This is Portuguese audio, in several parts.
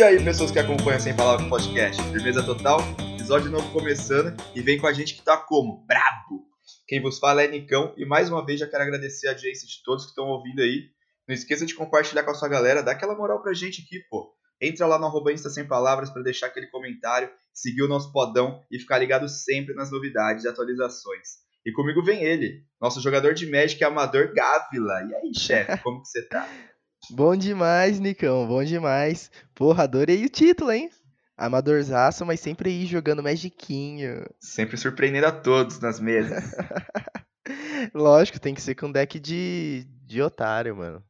E aí, pessoas que acompanham Sem Palavras Podcast, firmeza total? Episódio novo começando e vem com a gente que tá como? Brabo! Quem vos fala é Nicão e mais uma vez já quero agradecer a audiência de todos que estão ouvindo aí. Não esqueça de compartilhar com a sua galera, dá aquela moral pra gente aqui, pô. Entra lá no arroba Insta Sem Palavras para deixar aquele comentário, seguir o nosso podão e ficar ligado sempre nas novidades e atualizações. E comigo vem ele, nosso jogador de Magic amador Gávila. E aí, chefe, como que você tá? Bom demais, Nicão, bom demais. Porra, adorei o título, hein? Amadorzaço, mas sempre aí jogando Magiquinho. Sempre surpreendendo a todos nas mesas. Lógico, tem que ser com deck de, de otário, mano.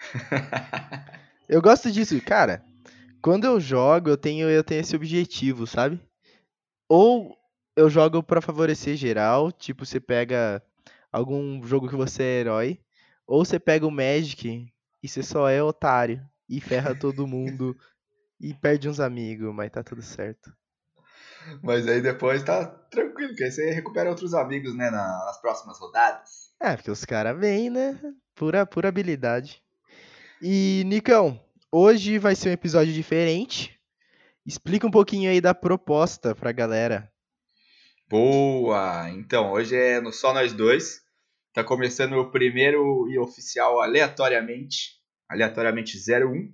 eu gosto disso, cara. Quando eu jogo, eu tenho, eu tenho esse objetivo, sabe? Ou eu jogo para favorecer geral, tipo, você pega algum jogo que você é herói, ou você pega o Magic e você só é otário e ferra todo mundo e perde uns amigos, mas tá tudo certo. Mas aí depois tá tranquilo, porque aí você recupera outros amigos, né, nas próximas rodadas. É, porque os caras vêm, né? Pura, pura habilidade. E, Nicão, hoje vai ser um episódio diferente. Explica um pouquinho aí da proposta pra galera. Boa! Então, hoje é no Só Nós Dois. Tá começando o primeiro e oficial aleatoriamente. Aleatoriamente 01. O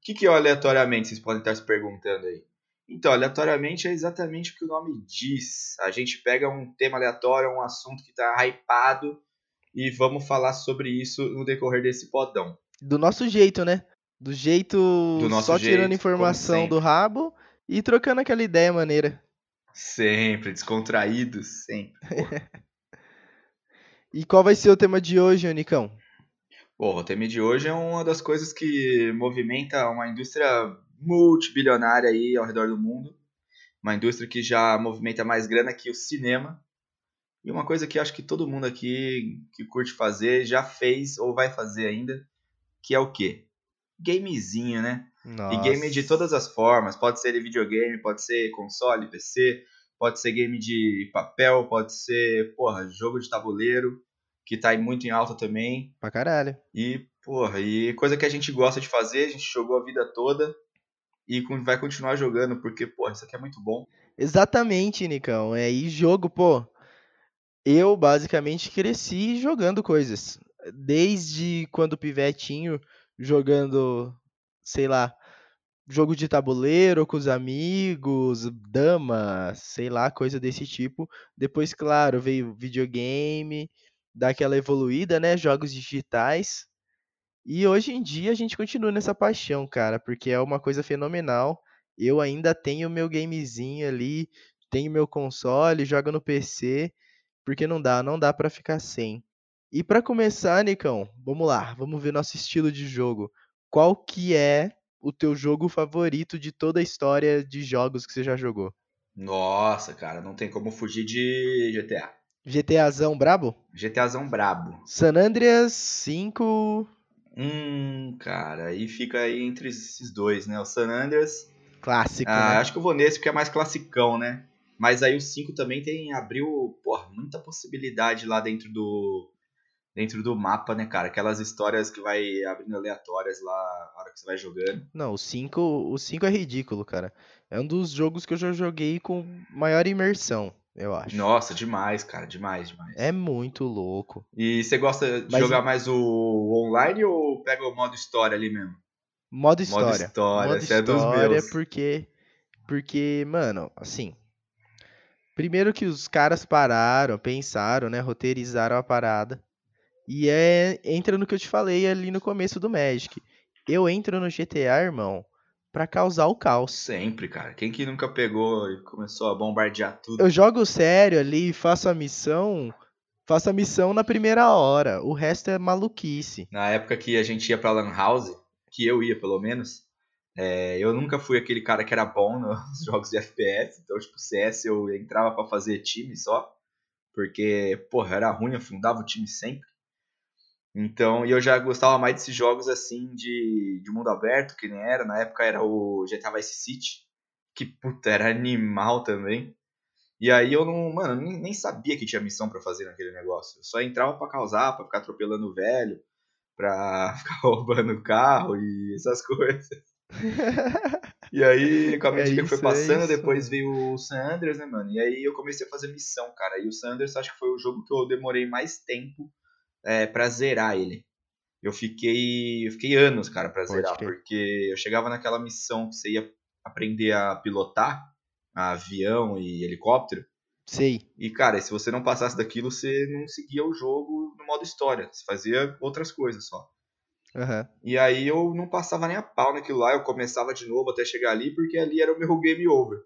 que, que é o aleatoriamente? Vocês podem estar se perguntando aí. Então, aleatoriamente é exatamente o que o nome diz. A gente pega um tema aleatório, um assunto que está hypado e vamos falar sobre isso no decorrer desse podão. Do nosso jeito, né? Do jeito Do só jeito, tirando informação do rabo e trocando aquela ideia maneira. Sempre, descontraído, sempre. e qual vai ser o tema de hoje, Unicão? Bom, o tema de hoje é uma das coisas que movimenta uma indústria multibilionária aí ao redor do mundo. Uma indústria que já movimenta mais grana que o cinema. E uma coisa que acho que todo mundo aqui que curte fazer já fez ou vai fazer ainda, que é o quê? Gamezinho, né? Nossa. E game de todas as formas. Pode ser videogame, pode ser console, PC, pode ser game de papel, pode ser, porra, jogo de tabuleiro, que tá muito em alta também. Pra caralho. E, porra, e coisa que a gente gosta de fazer, a gente jogou a vida toda e vai continuar jogando, porque, pô, isso aqui é muito bom. Exatamente, Nicão. É, e jogo, pô. Eu basicamente cresci jogando coisas. Desde quando pivetinho, jogando, sei lá, jogo de tabuleiro com os amigos, dama, sei lá, coisa desse tipo. Depois, claro, veio videogame, daquela evoluída, né? Jogos digitais. E hoje em dia a gente continua nessa paixão, cara, porque é uma coisa fenomenal. Eu ainda tenho meu gamezinho ali, tenho meu console, jogo no PC, porque não dá, não dá para ficar sem. E para começar, Nicão, vamos lá, vamos ver nosso estilo de jogo. Qual que é o teu jogo favorito de toda a história de jogos que você já jogou? Nossa, cara, não tem como fugir de GTA. GTAzão brabo? GTAzão brabo. San Andreas 5, Hum, cara, aí fica aí entre esses dois, né? O San Andreas. Clássico. Ah, né? Acho que eu vou nesse porque é mais classicão, né? Mas aí o 5 também tem abriu, porra, muita possibilidade lá dentro do dentro do mapa, né, cara? Aquelas histórias que vai abrindo aleatórias lá na hora que você vai jogando. Não, o 5, o 5 é ridículo, cara. É um dos jogos que eu já joguei com maior imersão eu acho. Nossa, demais, cara, demais, demais. É muito louco. E você gosta de Mas... jogar mais o online ou pega o modo história ali mesmo? Modo história. Modo história, modo história é dos meus. porque porque, mano, assim, primeiro que os caras pararam, pensaram, né, roteirizaram a parada. E é entra no que eu te falei ali no começo do Magic. Eu entro no GTA, irmão, para causar o caos. Sempre, cara. Quem que nunca pegou e começou a bombardear tudo? Eu jogo sério ali, faço a missão, faço a missão na primeira hora. O resto é maluquice. Na época que a gente ia pra Lan House, que eu ia pelo menos, é, eu nunca fui aquele cara que era bom nos jogos de FPS. Então, tipo, CS eu entrava para fazer time só. Porque, porra, era ruim, eu fundava o time sempre. Então, e eu já gostava mais desses jogos assim de, de mundo aberto, que nem era. Na época era o GTA Vice City, que puta, era animal também. E aí eu não, mano, nem, nem sabia que tinha missão para fazer naquele negócio. Eu só entrava para causar, para ficar atropelando o velho, pra ficar roubando o carro e essas coisas. e aí, com a medida É que foi é passando, isso. depois veio o San Andreas, né, mano? E aí eu comecei a fazer missão, cara. E o San Andreas acho que foi o jogo que eu demorei mais tempo é, pra zerar ele. Eu fiquei, eu fiquei anos, cara, pra Pode zerar, crer. porque eu chegava naquela missão que você ia aprender a pilotar avião e helicóptero. Sei. E, cara, se você não passasse daquilo, você não seguia o jogo no modo história. Você fazia outras coisas só. Aham. E aí eu não passava nem a pau naquilo lá, eu começava de novo até chegar ali, porque ali era o meu game over.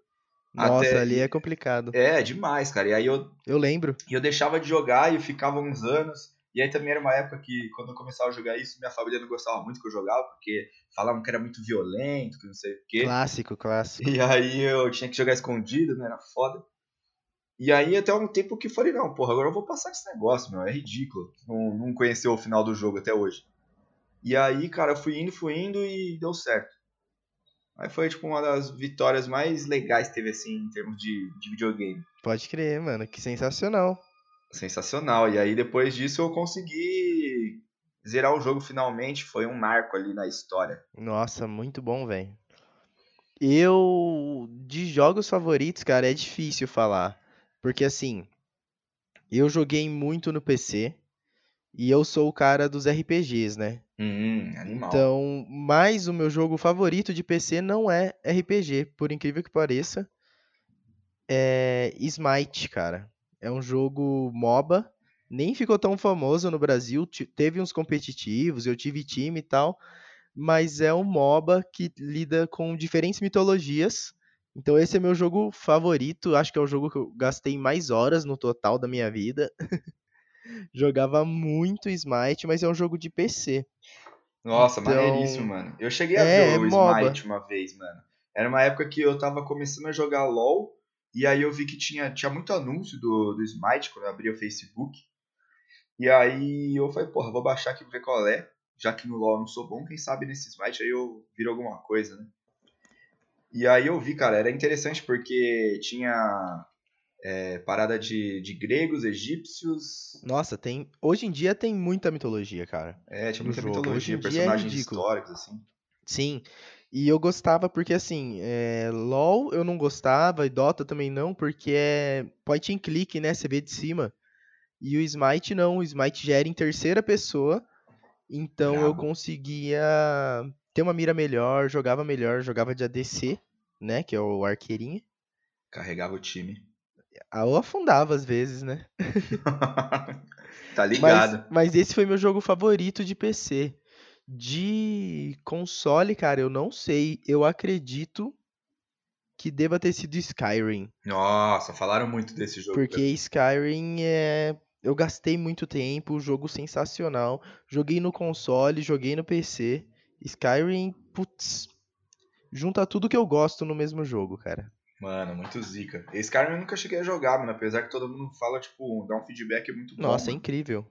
Nossa, Até- ali é complicado. É, demais, cara. E aí eu, Eu lembro. e eu deixava de jogar e ficava uns anos. E aí também era uma época que, quando eu começava a jogar isso, minha família não gostava muito que eu jogava, porque falavam que era muito violento, que não sei o quê. Clássico, clássico. E aí eu tinha que jogar escondido, né? Era foda. E aí até um tempo que eu falei, não, porra, agora eu vou passar esse negócio, meu, é ridículo. Não, não conheceu o final do jogo até hoje. E aí, cara, eu fui indo, fui indo e deu certo. Aí foi, tipo, uma das vitórias mais legais que teve, assim, em termos de, de videogame. Pode crer, mano. Que sensacional. Sensacional. E aí, depois disso, eu consegui zerar o jogo finalmente. Foi um marco ali na história. Nossa, muito bom, velho. Eu, de jogos favoritos, cara, é difícil falar. Porque assim, eu joguei muito no PC e eu sou o cara dos RPGs, né? Hum, animal. Então, mas o meu jogo favorito de PC não é RPG, por incrível que pareça. É Smite, cara. É um jogo MOBA, nem ficou tão famoso no Brasil, teve uns competitivos, eu tive time e tal, mas é um MOBA que lida com diferentes mitologias. Então esse é meu jogo favorito, acho que é o jogo que eu gastei mais horas no total da minha vida. Jogava muito Smite, mas é um jogo de PC. Nossa, Então, maneiríssimo, mano. Eu cheguei a é, ver o é MOBA. Smite uma vez, mano. Era uma época que eu tava começando a jogar LoL, e aí eu vi que tinha, tinha muito anúncio do, do Smite quando eu abri o Facebook. E aí eu falei, porra, vou baixar aqui pra ver qual é. Já que no LoL eu não sou bom, quem sabe nesse Smite aí eu viro alguma coisa, né? E aí eu vi, cara, era interessante porque tinha é, parada de, de gregos, egípcios, Nossa, tem. Hoje em dia tem muita mitologia, cara. é, tinha muita jogo. mitologia, é personagens ridículo. históricos, assim. Sim. E eu gostava porque, assim, é, LoL eu não gostava, e Dota também não, porque é point and click, né? Você vê de cima. E o Smite não, o Smite já era em terceira pessoa, então eu Brabo. conseguia ter uma mira melhor, jogava melhor, jogava de ADC, né? Que é o arqueirinho. Carregava o time. Eu afundava às vezes, né? tá Mas, ligado. mas esse foi meu jogo favorito de PC. De console, cara, eu não sei. Eu acredito que deva ter sido Skyrim. Nossa, falaram muito desse jogo. Porque Skyrim é. Eu gastei muito tempo, jogo sensacional. Joguei no console, joguei no PC. Skyrim, putz. Junta tudo que eu gosto no mesmo jogo, cara. Mano, muito zica. Cara eu nunca cheguei a jogar, mano. Apesar que todo mundo fala, tipo, dá um feedback muito bom. Nossa, é mano. incrível.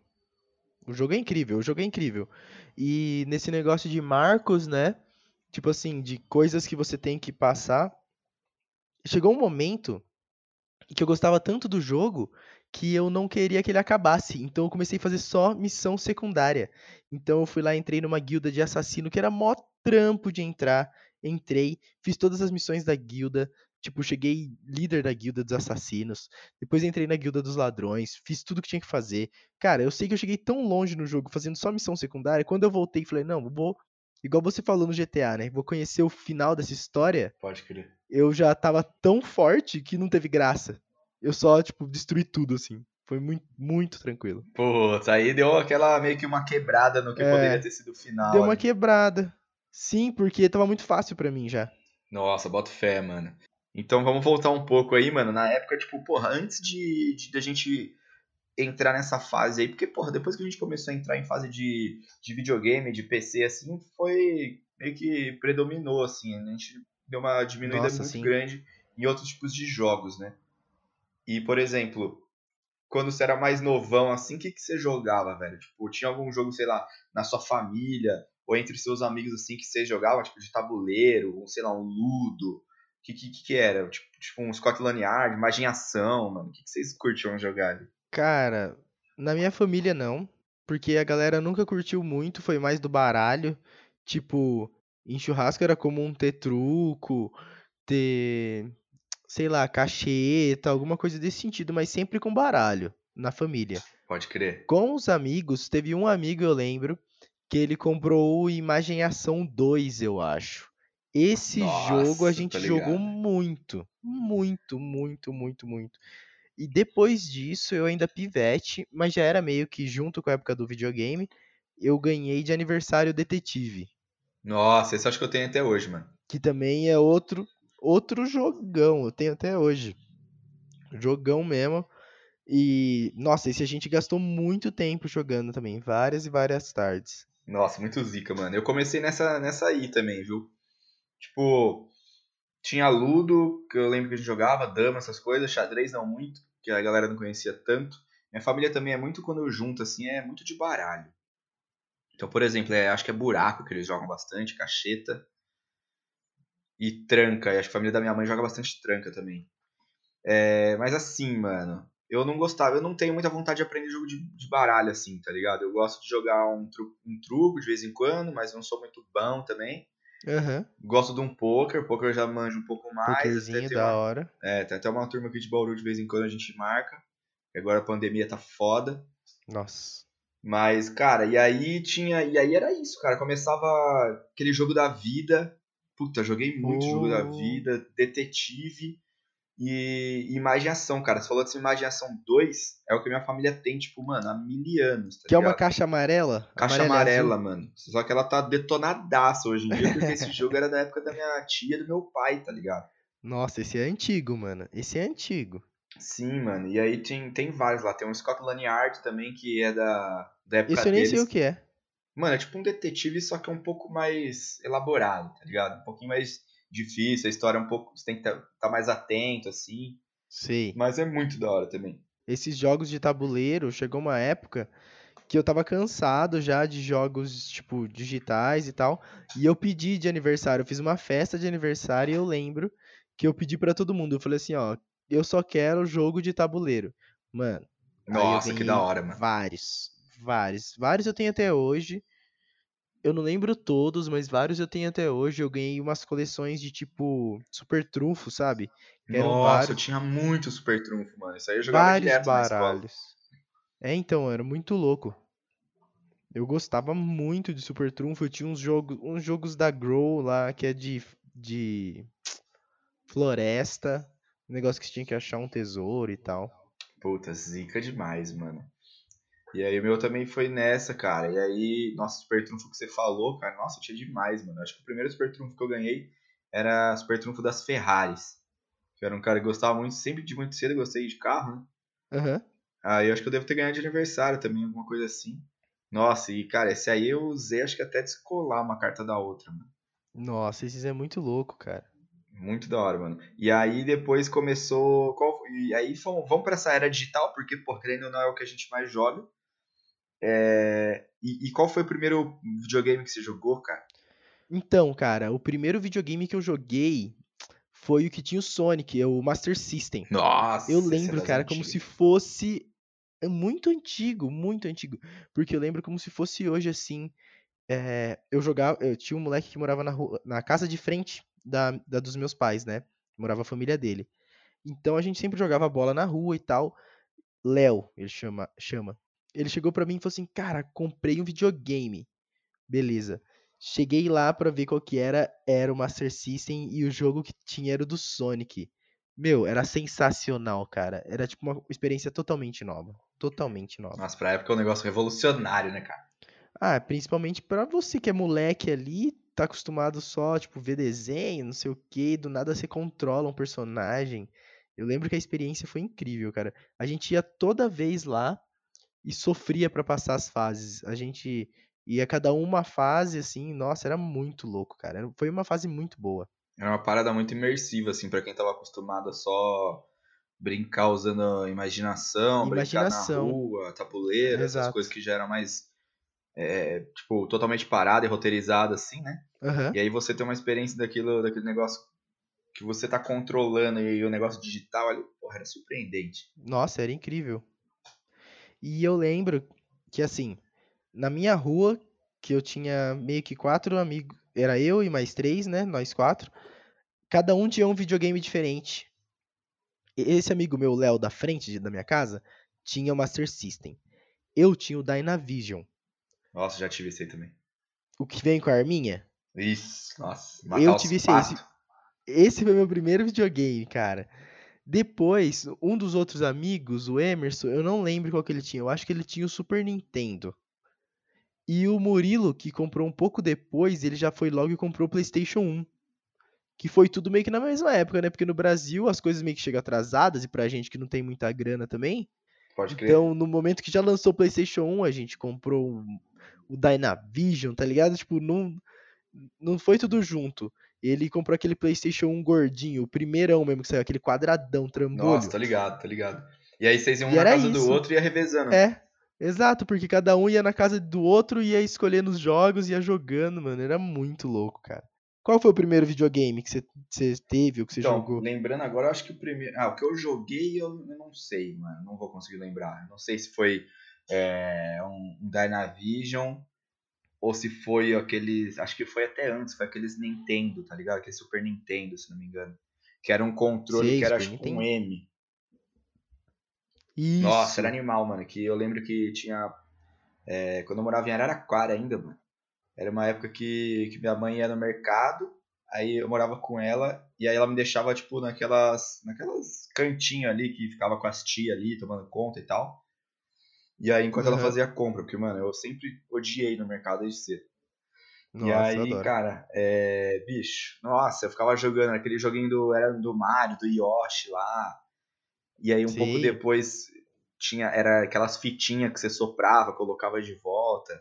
O jogo é incrível, o jogo é incrível. E nesse negócio de marcos, né? Tipo assim, de coisas que você tem que passar. Chegou um momento que eu gostava tanto do jogo que eu não queria que ele acabasse. Então eu comecei a fazer só missão secundária. Então eu fui lá, entrei numa guilda de assassino que era mó trampo de entrar. Entrei, fiz todas as missões da guilda. Tipo, cheguei líder da guilda dos assassinos. Depois entrei na guilda dos ladrões. Fiz tudo que tinha que fazer. Cara, eu sei que eu cheguei tão longe no jogo fazendo só missão secundária. Quando eu voltei, falei, não, vou. Igual você falou no GTA, né? Vou conhecer o final dessa história. Pode crer. Eu já tava tão forte que não teve graça. Eu só, tipo, destruí tudo, assim. Foi muito, muito tranquilo. Putz, aí deu aquela meio que uma quebrada no que É. poderia ter sido o final. Deu uma ali. quebrada. Sim, porque tava muito fácil pra mim já. Nossa, boto fé, mano. Então vamos voltar um pouco aí, mano. Na época, tipo, porra, antes de, de, da gente entrar nessa fase aí, porque, porra, depois que a gente começou a entrar em fase de, de videogame, de PC, assim, foi meio que predominou, assim. A gente deu uma diminuída Nossa, muito sim. grande em outros tipos de jogos, né? E, por exemplo, quando você era mais novão, assim, o que, que você jogava, velho? Tipo, tinha algum jogo, sei lá, na sua família, ou entre seus amigos, assim, que você jogava, tipo, de tabuleiro, ou sei lá, um ludo, que, que, que era? Tipo, tipo um Scotland Yard, imaginação, mano. O que, que vocês curtiam jogar ali? Cara, na minha família não, porque a galera nunca curtiu muito, foi mais do baralho. Tipo, em churrasco era comum ter truco, ter, sei lá, cacheta, alguma coisa desse sentido, mas sempre com baralho na família. Pode crer. Com os amigos, teve um amigo, eu lembro, que ele comprou o Imagem Ação 2, eu acho. Esse jogo a Nossa, gente tô jogou muito, muito, muito, muito, muito. E depois disso, eu ainda pivete, mas já era meio que junto com a época do videogame, eu ganhei de aniversário Detetive, Nossa, esse acho que eu tenho até hoje, mano. que também é outro outro jogão, eu tenho até hoje. Jogão mesmo. E nossa, esse a gente gastou muito tempo jogando também, várias e várias tardes. Nossa, muito zica, mano. Eu comecei nessa, nessa aí também, viu? Tipo, tinha Ludo, que eu lembro que a gente jogava, dama, essas coisas, xadrez não muito, que a galera não conhecia tanto. Minha família também é muito, quando eu junto, assim, é muito de baralho. Então, por exemplo, é- acho que é buraco que eles jogam bastante, cacheta. E tranca, e acho que a família da minha mãe joga bastante tranca também. É, mas assim, mano, eu não gostava, eu não tenho muita vontade de aprender jogo de, de baralho, assim, tá ligado? Eu gosto de jogar um, tru, um truco de vez em quando, mas não sou muito bom também. Aham, Gosto de um poker, poker eu já manjo um pouco mais. pokerzinho da uma- hora. é, tem até uma turma aqui de Bauru de vez em quando a gente marca. Agora a pandemia tá foda. Nossa. Mas, cara, e aí tinha. E aí era isso, cara. Começava aquele jogo da vida. Puta, joguei muito jogo da Oh. vida, detetive e imaginação, cara. Você falou dessa imaginação 2, é o que minha família tem, tipo, mano, há mil anos, tá Que é uma ligado? caixa amarela? Caixa Amarela amarela, mano. Só que ela tá detonadaça hoje em dia, porque esse jogo era da época da minha tia e do meu pai, tá ligado? Nossa, esse é antigo, mano. Esse é antigo. Sim, mano. E aí tem, tem vários lá. Tem um Scotland Yard também, que é da, da época Esse eu nem sei deles. o que é. Mano, é tipo um detetive, só que é um pouco mais elaborado, tá ligado? Um pouquinho mais difícil, a história é um pouco. Você tem que estar mais atento, assim. Sei. Mas é muito da hora também. Esses jogos de tabuleiro, chegou uma época que eu tava cansado já de jogos, tipo, digitais e tal. E eu pedi de aniversário, eu fiz uma festa de aniversário e eu lembro que eu pedi pra todo mundo. Eu falei assim, ó, eu só quero jogo de tabuleiro. Mano, Nossa, que da hora, mano. Vários, vários. Vários eu tenho até hoje. Eu não lembro todos, mas vários eu tenho até hoje. Eu ganhei umas coleções de tipo Super Trunfo, sabe? Eram Nossa, eu vários, tinha muito Super Trunfo, mano. Isso aí eu jogava vários direto baralhos. É, então, era muito louco. Eu gostava muito de Super Trunfo. Eu tinha uns jogos, uns jogos da Grow lá, que é de, de floresta. Um negócio que você tinha que achar um tesouro e tal. Puta, zica demais, mano. E aí o meu também foi nessa, cara. E aí, nossa, Super Trunfo que você falou, cara, nossa, eu tinha demais, mano. Acho que o primeiro Super Trunfo que eu ganhei era Super Trunfo das Ferraris. Que eu era um cara que gostava muito, sempre de muito cedo eu gostei de carro, né? Aham. Aí eu acho que eu devo ter ganhado de aniversário também, alguma coisa assim. Nossa, e cara, esse aí eu usei acho que até descolar uma carta da outra, mano. Nossa, esses é muito louco, cara. Muito da hora, mano. E aí depois começou. E aí fomos, vamos pra essa era digital, porque, pô, querendo ou não é o que a gente mais joga. É, e, e qual foi o primeiro videogame que você jogou, cara? Então, cara, o primeiro videogame que eu joguei foi o que tinha o Sonic, é o Master System. Nossa, Eu é lembro, cara, como se fosse é muito antigo, muito antigo. Porque eu lembro como se fosse hoje assim. é, eu jogava, eu tinha um moleque que morava na, rua- na casa de frente da, da dos meus pais, né? Morava a família dele. Então a gente sempre jogava bola na rua e tal. Léo, ele chama, chama. Ele chegou pra mim e falou assim: "Cara, comprei um videogame". Beleza. Cheguei lá pra ver qual que era, era o Master System e o jogo que tinha era o do Sonic. Meu, era sensacional, cara. Era tipo uma experiência totalmente nova, totalmente nova. Nossa, pra época é um negócio revolucionário, né, cara? Ah, principalmente pra você que é moleque ali, tá acostumado só, tipo, ver desenho, não sei o quê, do nada você controla um personagem. Eu lembro que a experiência foi incrível, cara. A gente ia toda vez lá e sofria pra passar as fases. A gente ia cada uma fase, assim, nossa, era muito louco, cara. Foi uma fase muito boa. Era uma parada muito imersiva, assim, pra quem tava acostumado a só brincar usando imaginação, brincar na Imaginação. rua, tabuleiro, essas Exato. coisas que já eram mais, é, tipo, totalmente parada e roteirizada, assim, né? Aham. E aí você tem uma experiência daquilo, daquele negócio que você tá controlando e o negócio digital ali, porra, era surpreendente. Nossa, era incrível. E eu lembro que, assim, na minha rua, que eu tinha meio que quatro amigos, era eu e mais três, né? Nós quatro. Cada um tinha um videogame diferente. Esse amigo meu, Léo, da frente de- da minha casa, tinha o Master System. Eu tinha o Dynavision. Nossa, já tive esse aí também. O que vem com a arminha? Isso, nossa. Eu tive esse- esse-. Esse foi meu primeiro videogame, cara. Depois, um dos outros amigos, o Emerson, eu não lembro qual que ele tinha. Eu acho que ele tinha o Super Nintendo. E o Murilo, que comprou um pouco depois, ele já foi logo e comprou o PlayStation 1. Que foi tudo meio que na mesma época, né? Porque no Brasil as coisas meio que chegam atrasadas e pra gente que não tem muita grana também. Pode crer. Então, no momento que já lançou o PlayStation 1, a gente comprou o, o Dynavision, tá ligado? Tipo, não, não foi tudo junto. Ele comprou aquele PlayStation 1 gordinho, o primeirão mesmo que saiu, aquele quadradão, trambolho. Nossa, tô ligado, tô ligado. E aí vocês iam E na casa do isso. outro e ia revezando. É, exato, porque cada um ia na casa do outro, ia escolhendo os jogos, ia jogando, mano. Era muito louco, cara. Qual foi o primeiro videogame que você- você teve ou que você Então, jogou? lembrando agora, eu acho que o primeiro. Ah, o que eu joguei eu, eu não sei, mano. Não vou conseguir lembrar. Não sei se foi é, um, um Dynavision ou se foi aqueles. Acho que foi até antes, foi aqueles Nintendo, tá ligado? Aquele Super Nintendo, se não me engano. Que era um controle Sei, que era tipo um. M. Isso. Nossa, era animal, mano. Que eu lembro que tinha. é, quando eu morava em Araraquara ainda, mano. Era uma época que, que minha mãe ia no mercado, aí eu morava com ela, e aí ela me deixava, tipo, naquelas, naquelas cantinhas ali, que ficava com as tia ali, tomando conta e tal. E aí, enquanto ela Aham. fazia a compra, porque, mano, eu sempre odiei no mercado desde cedo. Nossa, e aí, cara, é, bicho, nossa, eu ficava jogando aquele joguinho do, era do Mario, do Yoshi lá. E aí, um pouco Sim. depois, tinha, era aquelas fitinhas que você soprava, colocava de volta.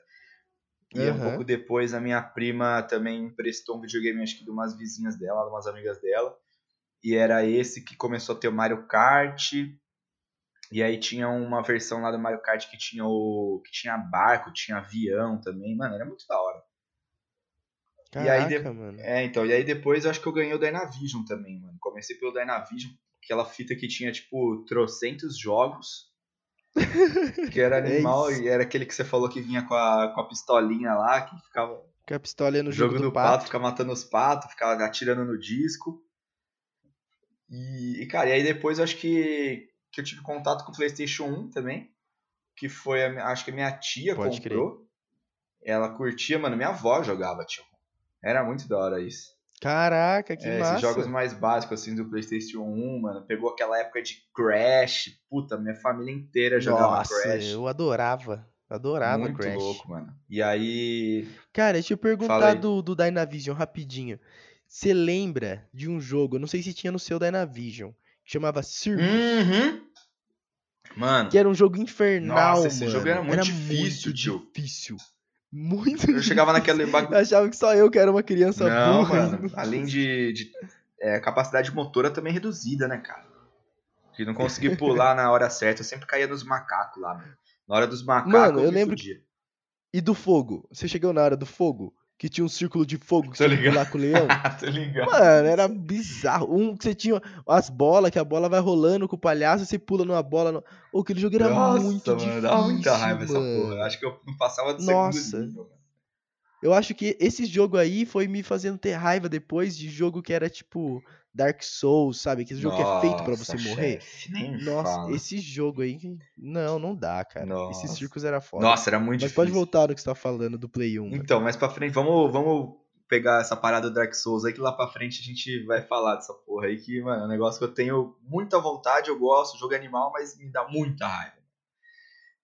E um Aham. pouco depois, a minha prima também emprestou um videogame, acho que de umas vizinhas dela, de umas amigas dela. E era esse que começou a ter o Mario Kart. E aí tinha uma versão lá do Mario Kart que tinha o. que tinha barco, tinha avião também. Mano, era muito da hora. Caraca, e aí de- mano. É, então, e aí depois eu acho que eu ganhei o Dynavision também, mano. Comecei pelo Dynavision, aquela fita que tinha, tipo, trocentos jogos. Que era É animal, isso. e era aquele que você falou que vinha com a, com a pistolinha lá, que ficava Com a pistola no jogo jogando do pato, pato. ficava matando os patos, ficava atirando no disco. E, e, cara, e aí depois eu acho que, que eu tive contato com o PlayStation 1 também. Que foi, a, acho que a minha tia Pode comprou. Ela curtia, mano, minha avó jogava, tio. Era muito da hora isso. Caraca, que É, massa. esses jogos mais básicos, assim, do PlayStation 1, mano. Pegou aquela época de Crash. Puta, minha família inteira jogava Nossa, Crash. eu adorava. Adorava muito Crash. louco, mano. E aí. Cara, deixa eu perguntar do, do Dynavision rapidinho. Você lembra de um jogo, eu não sei se tinha no seu Dynavision, chamava Circus, Uhum. Mano, que era um jogo infernal, Nossa, esse mano. jogo era muito difícil, muito tio. difícil. Muito eu chegava naquele Eu bagulho. achava que só eu que era uma criança Não, burra. mano. Além de. de é, capacidade motora também reduzida, né, cara? Que não consegui pular na hora certa. Eu sempre caía nos macacos lá, mano. Na hora dos macacos, Mano, eu me lembro. E do fogo? Você chegou na hora do fogo? Que tinha um círculo de fogo que você pular com o leão? Tô ligado. Mano, era bizarro. Um que você tinha as bolas, que a bola vai rolando com o palhaço, você pula numa bola. No... Ô, aquele jogo era Nossa, muito mano, difícil. dava muita raiva essa mano. porra. Eu Acho que eu não passava do Nossa. segundo nível. Eu acho que esse jogo aí foi me fazendo ter raiva depois de jogo que era tipo Dark Souls, sabe? Aquele jogo que é feito pra você Nossa, morrer. chefe, nem Nossa, fala. esse jogo aí. Não, não dá, cara. Nossa. Esse Circus era foda. Nossa, era muito Mas difícil. pode voltar no que você tá falando do Play 1. mano. Então, mais pra frente, vamos, vamos pegar essa parada do Dark Souls aí, que lá pra frente a gente vai falar dessa porra aí, que, mano, é um negócio que eu tenho muita vontade, eu gosto, jogo animal, mas me dá muita raiva.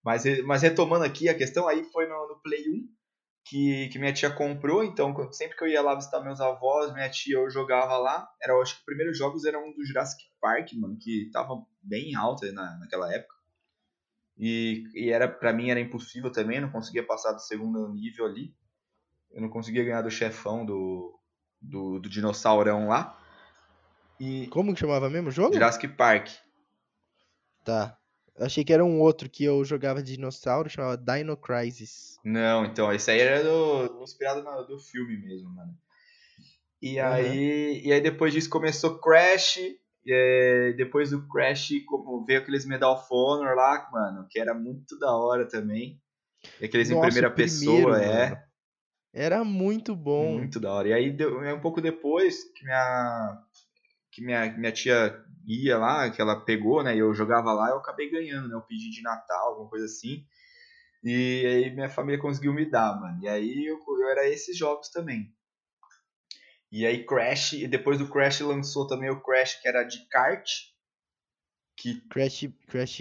Mas, mas retomando aqui, a questão aí foi no, no Play 1, que, que minha tia comprou, então sempre que eu ia lá visitar meus avós, minha tia, eu jogava lá, era, eu acho que os primeiros jogos eram um do Jurassic Park, mano, que tava bem alto aí na, naquela época. E, e era para mim era impossível também, eu não conseguia passar do segundo nível ali. Eu não conseguia ganhar do chefão do, do, do dinossaurão lá. E Como que chamava mesmo o jogo? Jurassic Park. Tá. Achei que era um outro que eu jogava de dinossauro, chamava Dino Crisis. Não, então, esse aí era do, inspirado no, do filme mesmo, mano. E aí, e aí depois disso começou Crash. E aí, depois do Crash como veio aqueles Medal of Honor lá, mano, que era muito da hora também. E aqueles em Nossa, o primeira primeiro, pessoa, é. mano. Era muito bom. Muito da hora. E aí, é um pouco depois que minha, que minha, minha tia ia lá, que ela pegou, né? E eu jogava lá, eu acabei ganhando, né? Eu pedi de Natal, alguma coisa assim. E aí minha família conseguiu me dar, mano. E aí eu, eu era esses jogos também. E aí Crash, e depois do Crash lançou também o Crash que era de kart. Que Crash, Crash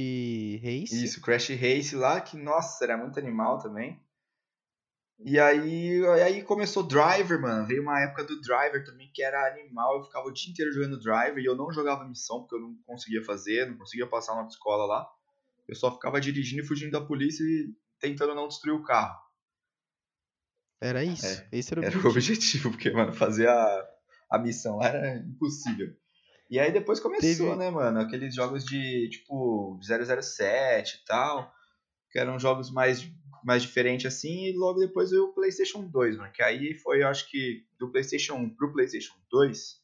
Race. Isso, Crash Race lá, que nossa, era muito animal também. E aí, aí começou Driver, mano. Veio uma época do Driver também que era animal. Eu ficava o dia inteiro jogando Driver e eu não jogava missão porque eu não conseguia fazer, não conseguia passar na autoescola lá. Eu só ficava dirigindo e fugindo da polícia e tentando não destruir o carro. Era isso. É, Esse era o Era o objetivo. objetivo, porque, mano, fazer a, a missão lá era impossível. E aí depois começou, Teve- né, mano, aqueles jogos de, tipo, 007 e tal, que eram jogos mais, mais diferentes assim, e logo depois veio o PlayStation 2, mano, que aí foi, eu acho que, do PlayStation 1 pro PlayStation 2,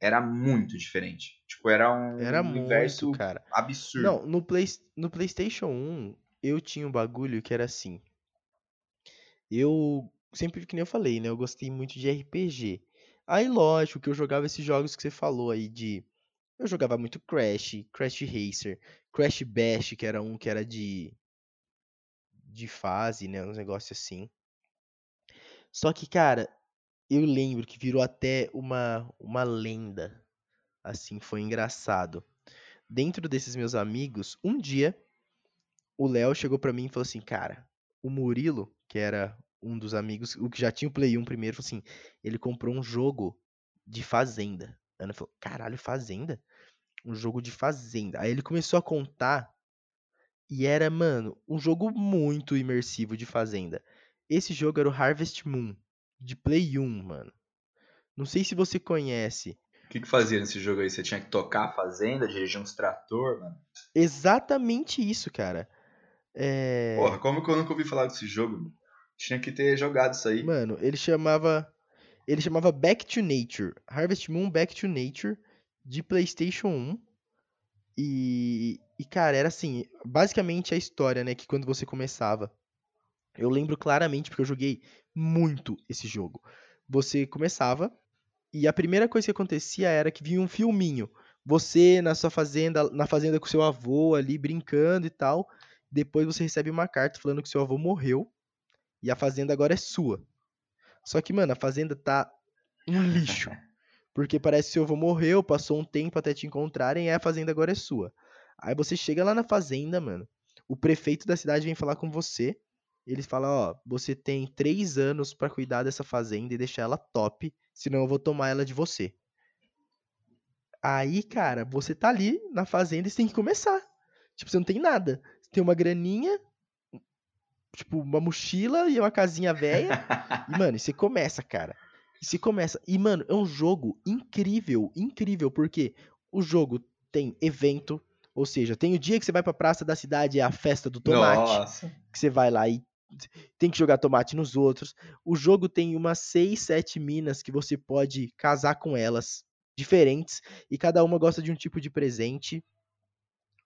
era muito diferente. Tipo, era um Era universo muito, cara. absurdo. Não, no, Play, no PlayStation 1, eu tinha um bagulho que era assim. Eu, sempre que nem eu falei, né? Eu gostei muito de RPG. Aí, lógico que eu jogava esses jogos que você falou aí de. Eu jogava muito Crash, Crash Racer, Crash Bash, que era um que era de. De fase, né? Uns negócios assim. Só que, cara, eu lembro que virou até uma, uma lenda. Assim, foi engraçado. Dentro desses meus amigos, um dia, o Léo chegou pra mim e falou assim: Cara, o Murilo, que era um dos amigos, o que já tinha o Play 1 primeiro, falou assim: Ele comprou um jogo de Fazenda. A Ana falou: Caralho, Fazenda? Um jogo de Fazenda. Aí ele começou a contar. E era, mano, um jogo muito imersivo de Fazenda. Esse jogo era o Harvest Moon, de Play 1, mano. Não sei se você conhece. O que que fazia nesse jogo aí? Você tinha que tocar a fazenda, dirigir uns trator, mano? Exatamente isso, cara. É. Porra, como que eu nunca ouvi falar desse jogo? Tinha que ter jogado isso aí. Mano, ele chamava. Ele chamava Back to Nature. Harvest Moon Back to Nature de PlayStation 1. E, e, cara, era assim, basicamente a história, né, que quando você começava. Eu lembro claramente porque eu joguei muito esse jogo. Você começava e a primeira coisa que acontecia era que vinha um filminho. Você na sua fazenda, na fazenda com seu avô ali brincando e tal. Depois você recebe uma carta falando que seu avô morreu e a fazenda agora é sua. Só que, mano, a fazenda tá um lixo. Porque parece que seu avô morreu, passou um tempo até te encontrarem e a fazenda agora é sua. Aí você chega lá na fazenda, mano. O prefeito da cidade vem falar com você. Ele fala, ó, você tem três anos pra cuidar dessa fazenda e deixar ela top, senão eu vou tomar ela de você. Aí, cara, você tá ali na fazenda e você tem que começar. Tipo, você não tem nada. Você tem uma graninha, tipo, uma mochila e uma casinha velha. E, mano, e você começa, cara. E você começa. E, mano, é um jogo incrível, incrível, porque o jogo tem evento, ou seja, tem o dia que você vai pra praça da cidade, é a festa do tomate, Nossa. que você vai lá e tem que jogar tomate nos outros. O jogo tem umas 6, 7 minas que você pode casar com elas, diferentes, e cada uma gosta de um tipo de presente.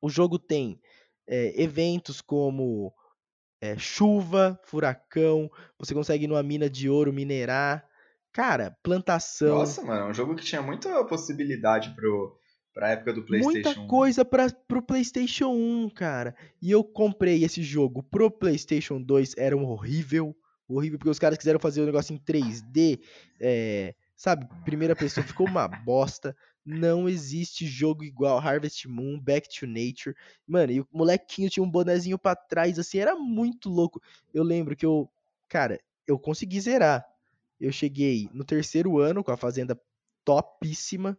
O jogo tem é, eventos como é, chuva, furacão, você consegue ir numa mina de ouro minerar. Cara, plantação. Nossa, mano, é um jogo que tinha muita possibilidade pro, pra época do PlayStation. Muita coisa para pro PlayStation 1, cara. E eu comprei esse jogo pro PlayStation 2, era um horrível. Horrível, porque os caras quiseram fazer o negócio em 3D, é, sabe? Primeira pessoa, ficou uma bosta. Não existe jogo igual Harvest Moon, Back to Nature. Mano, e o molequinho tinha um bonezinho pra trás, assim, era muito louco. Eu lembro que eu, cara, eu consegui zerar. Eu cheguei no terceiro ano com a fazenda topíssima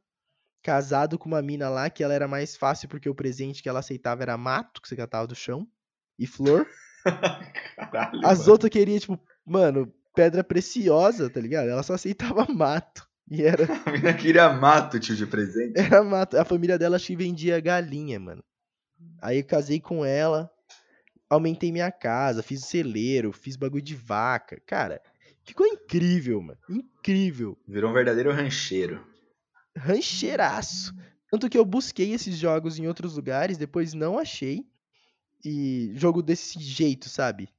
casado com uma mina lá que ela era mais fácil porque o presente que ela aceitava era mato que você catava do chão e flor. Caralho, As mano. outras queriam, tipo, mano, pedra preciosa, tá ligado? Ela só aceitava mato. E era, A mina queria mato, tio, de presente. era mato. A família dela acho que vendia galinha, mano. Aí eu casei com ela, aumentei minha casa, fiz celeiro, fiz bagulho de vaca. Cara, Ficou incrível, mano. Incrível. Virou um verdadeiro rancheiro. Rancheiraço. Tanto que eu busquei esses jogos em outros lugares, depois não achei. E jogo desse jeito, sabe?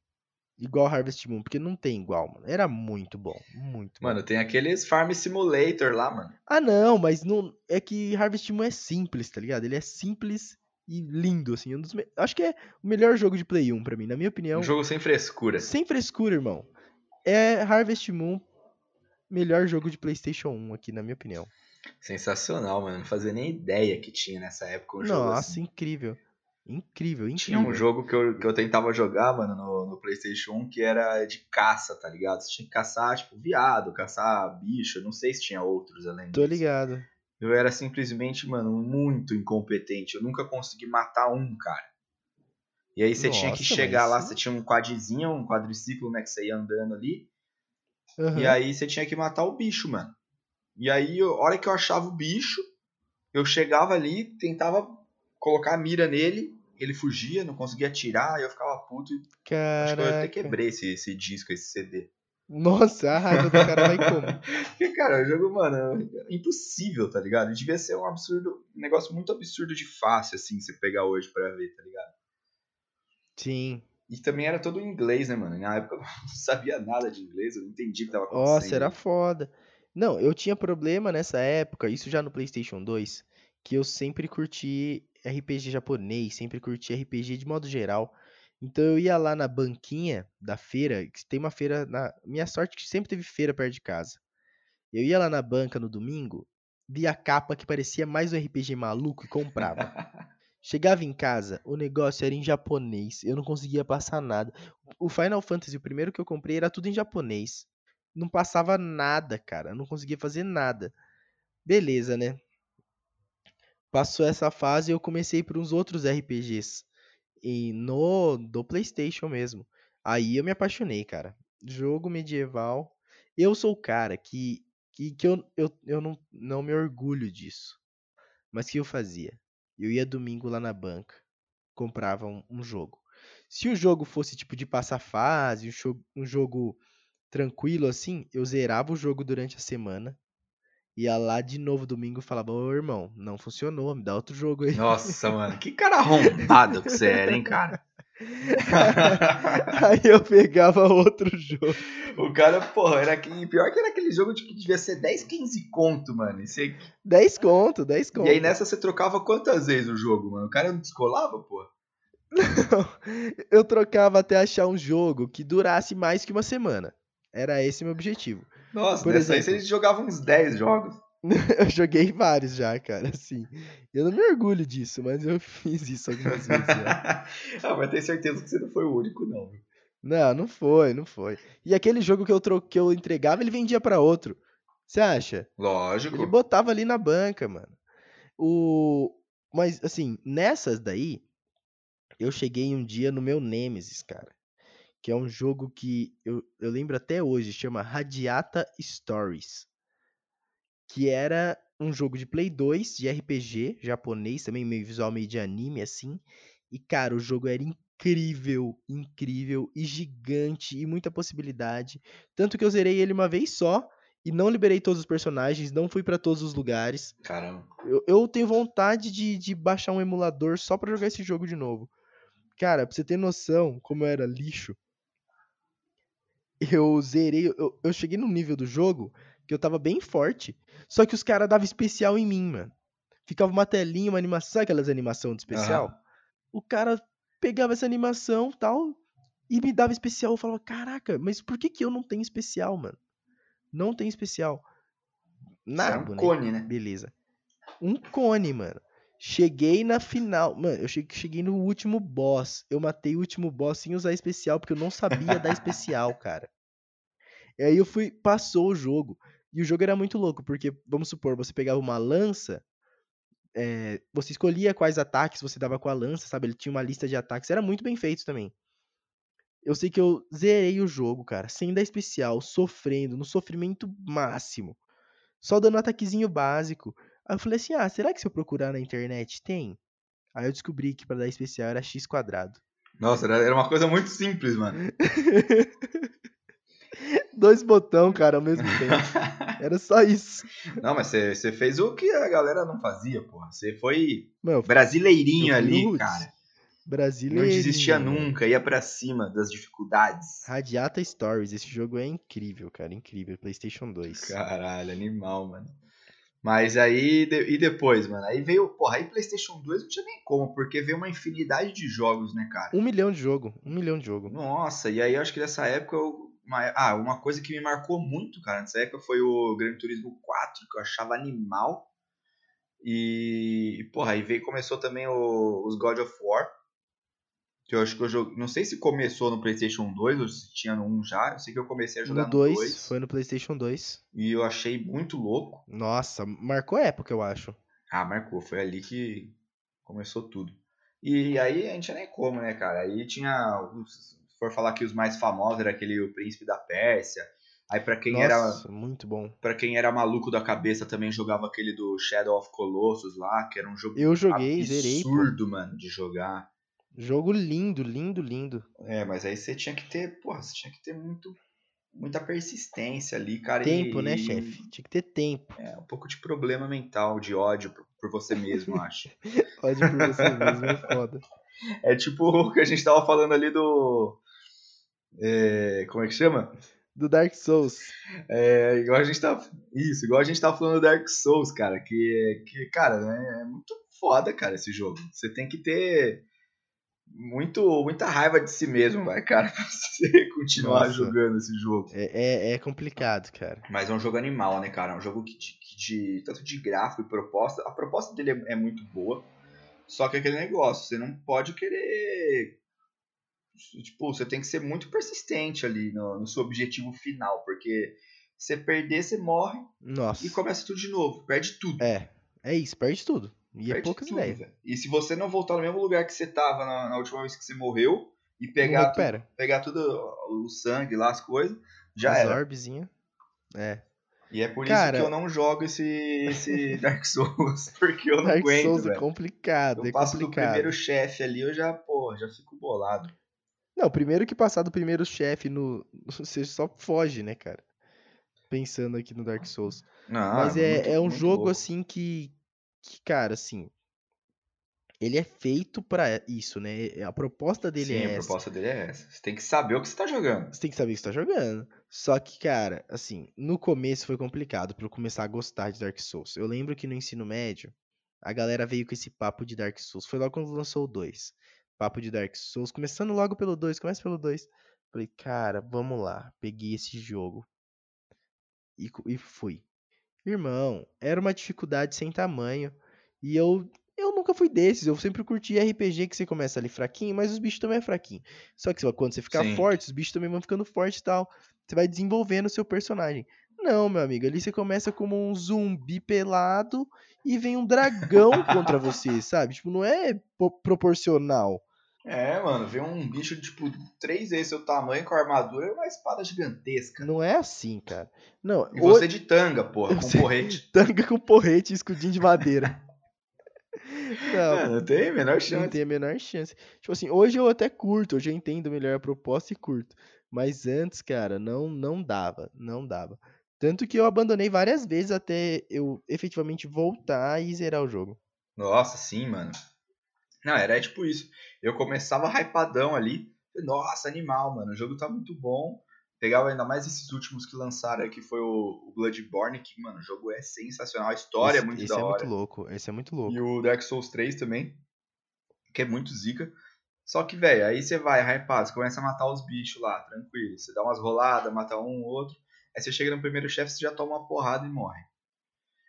Igual Harvest Moon, porque não tem igual, mano. Era muito bom, muito bom. Mano, tem aqueles Farm Simulator lá, mano. Ah, não, mas não é que Harvest Moon é simples, tá ligado? Ele é simples e lindo, assim. Um dos me... Acho que é o melhor jogo de Play 1 pra mim, na minha opinião. Um jogo sem frescura. Sem frescura, irmão. É Harvest Moon, melhor jogo de PlayStation 1 aqui, na minha opinião. Sensacional, mano. Não fazia nem ideia que tinha nessa época um jogo Nossa, assim. incrível. Incrível, incrível. Tinha um jogo que eu, que eu tentava jogar, mano, no, no PlayStation 1 que era de caça, tá ligado? Você tinha que caçar, tipo, viado, caçar bicho. Eu não sei se tinha outros além Tô disso. ligado. Eu era simplesmente, mano, muito incompetente. Eu nunca consegui matar um, cara. E aí você tinha que Nossa, chegar lá, isso- você tinha um quadrizinho, um quadriciclo, né, que você ia andando ali. Aham. E aí você tinha que matar o bicho, mano. E aí, a hora que eu achava o bicho, eu chegava ali, tentava colocar a mira nele, ele fugia, não conseguia atirar, eu ficava puto. e Acho que eu até Caraca. quebrei esse, esse disco, esse CD. Nossa, a raiva do cara vai como? Porque, cara, o jogo, mano, é impossível, tá ligado? Devia ser um absurdo, um negócio muito absurdo de fácil, assim, você pegar hoje pra ver, tá ligado? Sim. E também era todo em inglês, né, mano? Na época eu não sabia nada de inglês, eu não entendi o que tava acontecendo. Nossa, era foda. Não, eu tinha problema nessa época, isso já no PlayStation 2, que eu sempre curti RPG japonês, sempre curti RPG de modo geral. Então eu ia lá na banquinha da feira, que tem uma feira na minha sorte é que sempre teve feira perto de casa. Eu ia lá na banca no domingo, via a capa que parecia mais um RPG maluco e comprava. Chegava em casa, o negócio era em japonês, eu não conseguia passar nada. O Final Fantasy, o primeiro que eu comprei, era tudo em japonês. Não passava nada, cara, eu não conseguia fazer nada. Beleza, né? Passou essa fase e eu comecei por uns outros RPGs. E no do PlayStation mesmo. Aí eu me apaixonei, cara. Jogo medieval. Eu sou o cara que, que, que eu, eu, eu não, não me orgulho disso. Mas que eu fazia? Eu ia domingo lá na banca, comprava um, um jogo. Se o jogo fosse tipo de passar fase, um jogo, um jogo tranquilo assim, eu zerava o jogo durante a semana. Ia lá de novo domingo e falava, ô irmão, não funcionou, me dá outro jogo aí. Nossa, mano, que cara arrombado que você era, hein, cara? aí eu pegava outro jogo. o cara, porra, era aquele, pior que era aquele jogo de que devia ser 10, 15 conto, mano. E, você- 10 conto, 10 conto. e aí nessa você trocava quantas vezes o jogo, mano? O cara não descolava, porra? eu trocava até achar um jogo que durasse mais que uma semana. Era esse meu objetivo. Nossa, Por nessa aí exemplo. vocês jogavam uns 10 jogos. Eu joguei vários já, cara, assim. Eu não me orgulho disso, mas eu fiz isso algumas vezes já. ah, mas tenho certeza que você não foi o único, não. Não, não foi, não foi. E aquele jogo que eu, tro... que eu entregava, ele vendia pra outro. Você acha? Lógico. Ele botava ali na banca, mano. O... Mas, assim, nessas daí, eu cheguei um dia no meu Nemesis, cara. Que é um jogo que eu, eu lembro até hoje, chama Radiata Stories. Que era um jogo de Play 2, de RPG, japonês, também meio visual, meio de anime, assim. E, cara, o jogo era incrível, incrível e gigante e muita possibilidade. Tanto que eu zerei ele uma vez só e não liberei todos os personagens, não fui pra todos os lugares. Caramba. Eu, eu tenho vontade de, de baixar um emulador só pra jogar esse jogo de novo. Cara, pra você ter noção como eu era lixo, eu zerei. Eu, eu cheguei num nível do jogo que eu tava bem forte, só que os caras davam especial em mim, mano. Ficava uma telinha, uma animação, sabe aquelas animações de especial? Aham. O cara pegava essa animação tal e me dava especial. Eu falava, caraca, mas por que, que eu não tenho especial, mano? Não tem especial. Nada, era um cone, né? Beleza. Um cone, mano. Cheguei na final. Mano, eu cheguei, no último boss. Eu matei o último boss sem usar especial, porque eu não sabia dar especial, cara. E aí eu fui. Passou o jogo. E o jogo era muito louco, porque, vamos supor, você pegava uma lança. é, você escolhia quais ataques você dava com a lança, sabe? Ele tinha uma lista de ataques. Era muito bem feito também. Eu sei que eu zerei o jogo, cara, sem dar especial, sofrendo, no sofrimento máximo. Só dando um ataquezinho básico. Aí eu falei assim: ah, será que se eu procurar na internet tem? Aí eu descobri que pra dar especial era x quadrado. Nossa, era uma coisa muito simples, mano. dois botão, cara, ao mesmo tempo. Era só isso. Não, mas você, fez o que a galera não fazia, porra. Você foi Meu, eu brasileirinho ali, roots. cara. brasileiro. Não desistia nunca, ia pra cima das dificuldades. Radiata Stories, esse jogo é incrível, cara, incrível. PlayStation 2. Caralho, animal, mano. Mas aí, e depois, mano? Aí veio, porra, aí PlayStation 2 não tinha nem como, porque veio uma infinidade de jogos, né, cara? Um milhão de jogo, um milhão de jogo. Nossa, e aí eu acho que nessa época eu. Uma, ah, uma coisa que me marcou muito, cara, nessa época foi o Gran Turismo 4, que eu achava animal. E, porra, aí veio, começou também o- os God of War. Que eu acho que eu joguei. Não sei se começou no PlayStation 2 ou se tinha no 1 já. Eu sei que eu comecei a jogar No no 2, 2. foi no PlayStation 2. E eu achei muito louco. Nossa, marcou a época, eu acho. Ah, marcou. Foi ali que começou tudo. E aí a gente tinha nem como, né, cara? Aí tinha. os- Se for falar que os mais famosos era aquele O Príncipe da Pérsia. Aí pra quem era. Nossa, muito bom. Pra quem era maluco da cabeça também jogava aquele do Shadow of Colossus lá, que era um jogo Eu joguei, zerei, pô. absurdo, mano, de jogar. Jogo lindo, lindo, lindo. É, mas aí você tinha que ter, porra, você tinha que ter muito, muita persistência ali, cara. Tempo, e, né, chefe? Tinha que ter tempo. É, um pouco de problema mental, de ódio por, por você mesmo, acho. Pode por você mesmo, é foda. É tipo o que a gente tava falando ali do. é, como é que chama? Do Dark Souls. É, igual a gente tava. Isso, igual a gente tava falando do Dark Souls, cara. Que, que cara, né, é muito foda, cara, esse jogo. Você tem que ter muito, muita raiva de si mesmo, vai, cara, pra você continuar Nossa. jogando esse jogo. É, é, é complicado, cara. Mas é um jogo animal, né, cara? É um jogo que, de, que de- tanto de gráfico e proposta. A proposta dele é, é muito boa. Só que é aquele negócio, você não pode querer. Tipo, você tem que ser muito persistente ali no, no seu objetivo final. Porque você perder, você morre Nossa. e começa tudo de novo. Perde tudo. É, é isso, perde tudo. E é poucas ideias. E se você não voltar no mesmo lugar que você tava na, na última vez que você morreu e pegar, tu, pegar tudo o sangue lá, as coisas, já As era. orbezinha. É. E é por Cara- isso que eu não jogo esse, esse Dark Souls, porque eu não Dark aguento, Souls é complicado, Eu é passo do complicado. primeiro chefe ali, eu já, pô, já fico bolado. Não, primeiro que passar do primeiro chefe no. Você só foge, né, cara? Pensando aqui no Dark Souls. Não, Mas é, muito- é um jogo louco. assim que, que, cara, assim. Ele é feito pra isso, né? A proposta dele Sim, é a essa. proposta dele é essa. Você tem que saber o que você tá jogando. Você tem que saber o que você tá jogando. Só que, cara, assim, no começo foi complicado pra eu começar a gostar de Dark Souls. Eu lembro que no ensino médio, a galera veio com esse papo de Dark Souls. Foi logo quando lançou o 2. Papo de Dark Souls, começando logo pelo 2, começa pelo 2. Falei, cara, vamos lá. Peguei esse jogo. E, e fui. Irmão, era uma dificuldade sem tamanho. E eu eu nunca fui desses. Eu sempre curti RPG que você começa ali fraquinho, mas os bichos também é fraquinho. Só que quando você ficar Sim. forte, os bichos também vão ficando fortes e tal. Você vai desenvolvendo o seu personagem. Não, meu amigo, ali você começa como um zumbi pelado e vem um dragão contra você, sabe? Tipo, não é po- proporcional. É, mano, vê um bicho, tipo, três vezes seu tamanho com armadura e uma espada gigantesca. Não é assim, cara. Não, E o- você de tanga, porra, com porrete. tanga com porrete e escudinho de madeira. Não, É, não tem a menor Não chance. tem a menor chance. Tipo assim, hoje eu até curto, hoje eu entendo melhor a proposta e curto. Mas antes, cara, não não dava, não dava. Tanto que eu abandonei várias vezes até eu efetivamente voltar e zerar o jogo. Nossa, sim, mano. Não, era tipo isso. Eu começava hypadão ali. Nossa, animal, mano. O jogo tá muito bom. Pegava ainda mais esses últimos que lançaram que foi o Bloodborne, que, mano, o jogo é sensacional. A história esse, é muito esse da é hora. muito louco, esse é muito louco. E o Dark Souls 3 também, que é muito zica. Só que, velho, aí você vai hypado, você começa a matar os bichos lá, tranquilo. Você dá umas roladas, mata um, outro. Aí você chega no primeiro chefe, você já toma uma porrada e morre.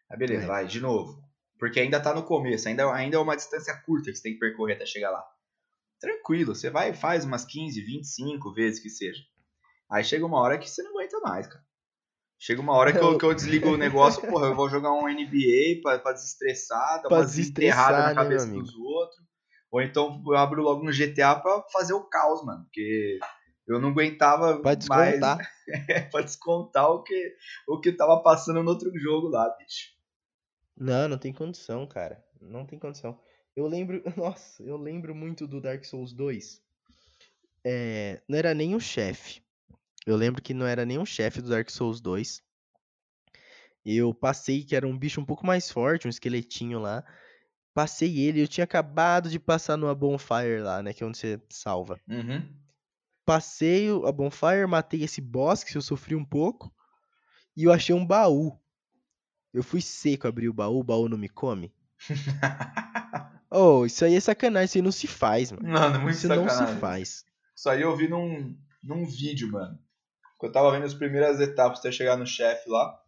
Aí beleza, É. vai, de novo. Porque ainda tá no começo, ainda, ainda é uma distância curta que você tem que percorrer até chegar lá. Tranquilo, você vai e faz umas 15, 25 vezes que seja. Aí chega uma hora que você não aguenta mais, cara. Chega uma hora que eu, que eu desligo o negócio, porra, eu vou jogar um NBA pra, pra desestressar, dar Pra umas desestressar, enterradas na né, cabeça dos outros. Ou então eu abro logo no GTA pra fazer o caos, mano. Porque eu não aguentava Pra mais descontar. pra descontar o que, o que tava passando no outro jogo lá, bicho. Não, não tem condição, cara. Não tem condição. Eu lembro, nossa, eu lembro muito do Dark Souls 2. É, não era nem o chefe. Eu lembro que não era nenhum chefe do Dark Souls 2. Eu passei que era um bicho um pouco mais forte, um esqueletinho lá. Passei ele, eu tinha acabado de passar numa bonfire lá, né? Que é onde você salva. Uhum. Passei o- a bonfire, matei esse boss, que eu sofri um pouco. E eu achei um baú. Eu fui seco abrir o baú, o baú não me come. Oh, isso aí é sacanagem, isso aí não se faz, mano. Mano, muito Isso não sacanagem. se faz. Isso aí eu vi num, num vídeo, mano. Eu tava vendo as primeiras etapas até chegar no chefe lá.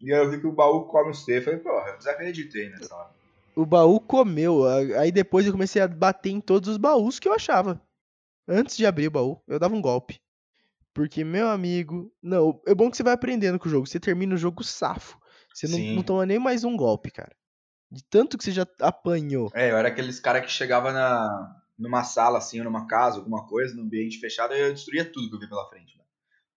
E aí eu vi que o baú come o C. Falei, porra, eu desacreditei nessa hora. O baú comeu. Aí depois eu comecei a bater em todos os baús que eu achava. Antes de abrir o baú, eu dava um golpe. Porque, meu amigo. Não, é bom que você vai aprendendo com o jogo. Você termina o jogo safo. Você não, Sim. não toma nem mais um golpe, cara. De tanto que você já apanhou. É, eu era aqueles cara que chegava na, numa sala, assim, ou numa casa, alguma coisa, num ambiente fechado, e eu destruía tudo que eu via pela frente, mano.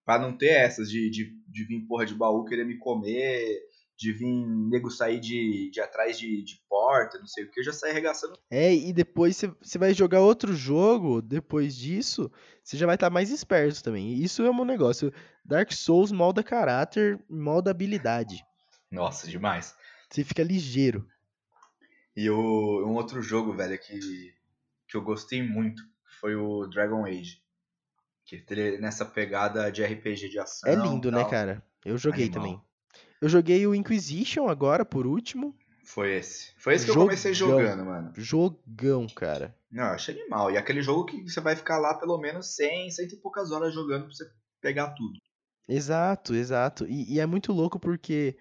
Pra não ter essas de, de, de vir porra de baú querer me comer, de vir nego sair de, de atrás de, de porta, não sei o que, eu já saí arregaçando. É, e depois você- vai jogar outro jogo. Depois disso, você já vai estar mais esperto também. Isso é um negócio. Dark Souls molda caráter, molda habilidade. Nossa, demais. Você fica ligeiro. E o, um outro jogo, velho, que, que eu gostei muito foi o Dragon Age. Que ele nessa pegada de RPG de ação. É lindo, né, tal. cara? Eu joguei Animal. também. Eu joguei o Inquisition agora, por último. Foi esse. Foi esse que eu Jogão. comecei jogando, mano. Jogão, cara. Não, eu achei animal. E aquele jogo que você vai ficar lá pelo menos 100, 100 e poucas horas jogando pra você pegar tudo. Exato, exato. E, e é muito louco porque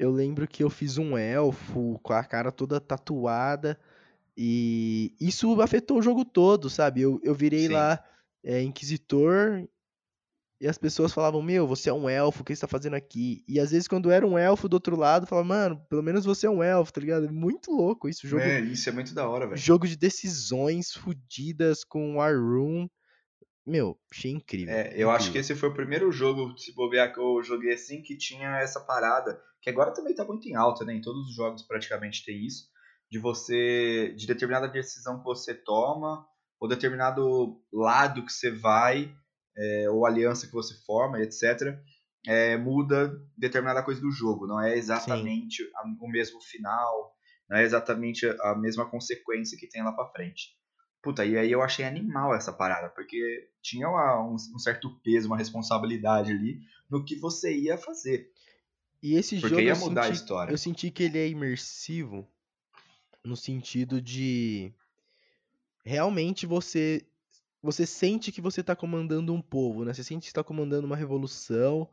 eu lembro que eu fiz um elfo com a cara toda tatuada. E isso afetou o jogo todo, sabe? Eu, eu virei Sim. lá é, Inquisitor. E as pessoas falavam, meu, você é um elfo, o que você tá fazendo aqui? E às vezes, quando era um elfo do outro lado, falava, mano, pelo menos você é um elfo, tá ligado? Muito louco isso. Jogo, É, isso é muito da hora, velho. jogo de decisões fudidas com War Room. Meu, achei incrível. É, eu acho que incrível. esse foi o primeiro jogo, se bobear, que eu joguei assim, que tinha essa parada, que agora também tá muito em alta, né? Em todos os jogos praticamente tem isso, de você, de determinada decisão que você toma, ou determinado lado que você vai, é, ou aliança que você forma, etc., é, muda determinada coisa do jogo. Não é exatamente a- o mesmo final, não é exatamente a mesma consequência que tem lá pra frente. Puta, e aí eu achei animal essa parada, porque tinha uma- um, um certo peso, uma responsabilidade ali no que você ia fazer. E esse Porque jogo ia mudar a senti, história. eu senti que ele é imersivo no sentido de realmente você você sente que você tá comandando um povo, né? Você sente que está comandando uma revolução.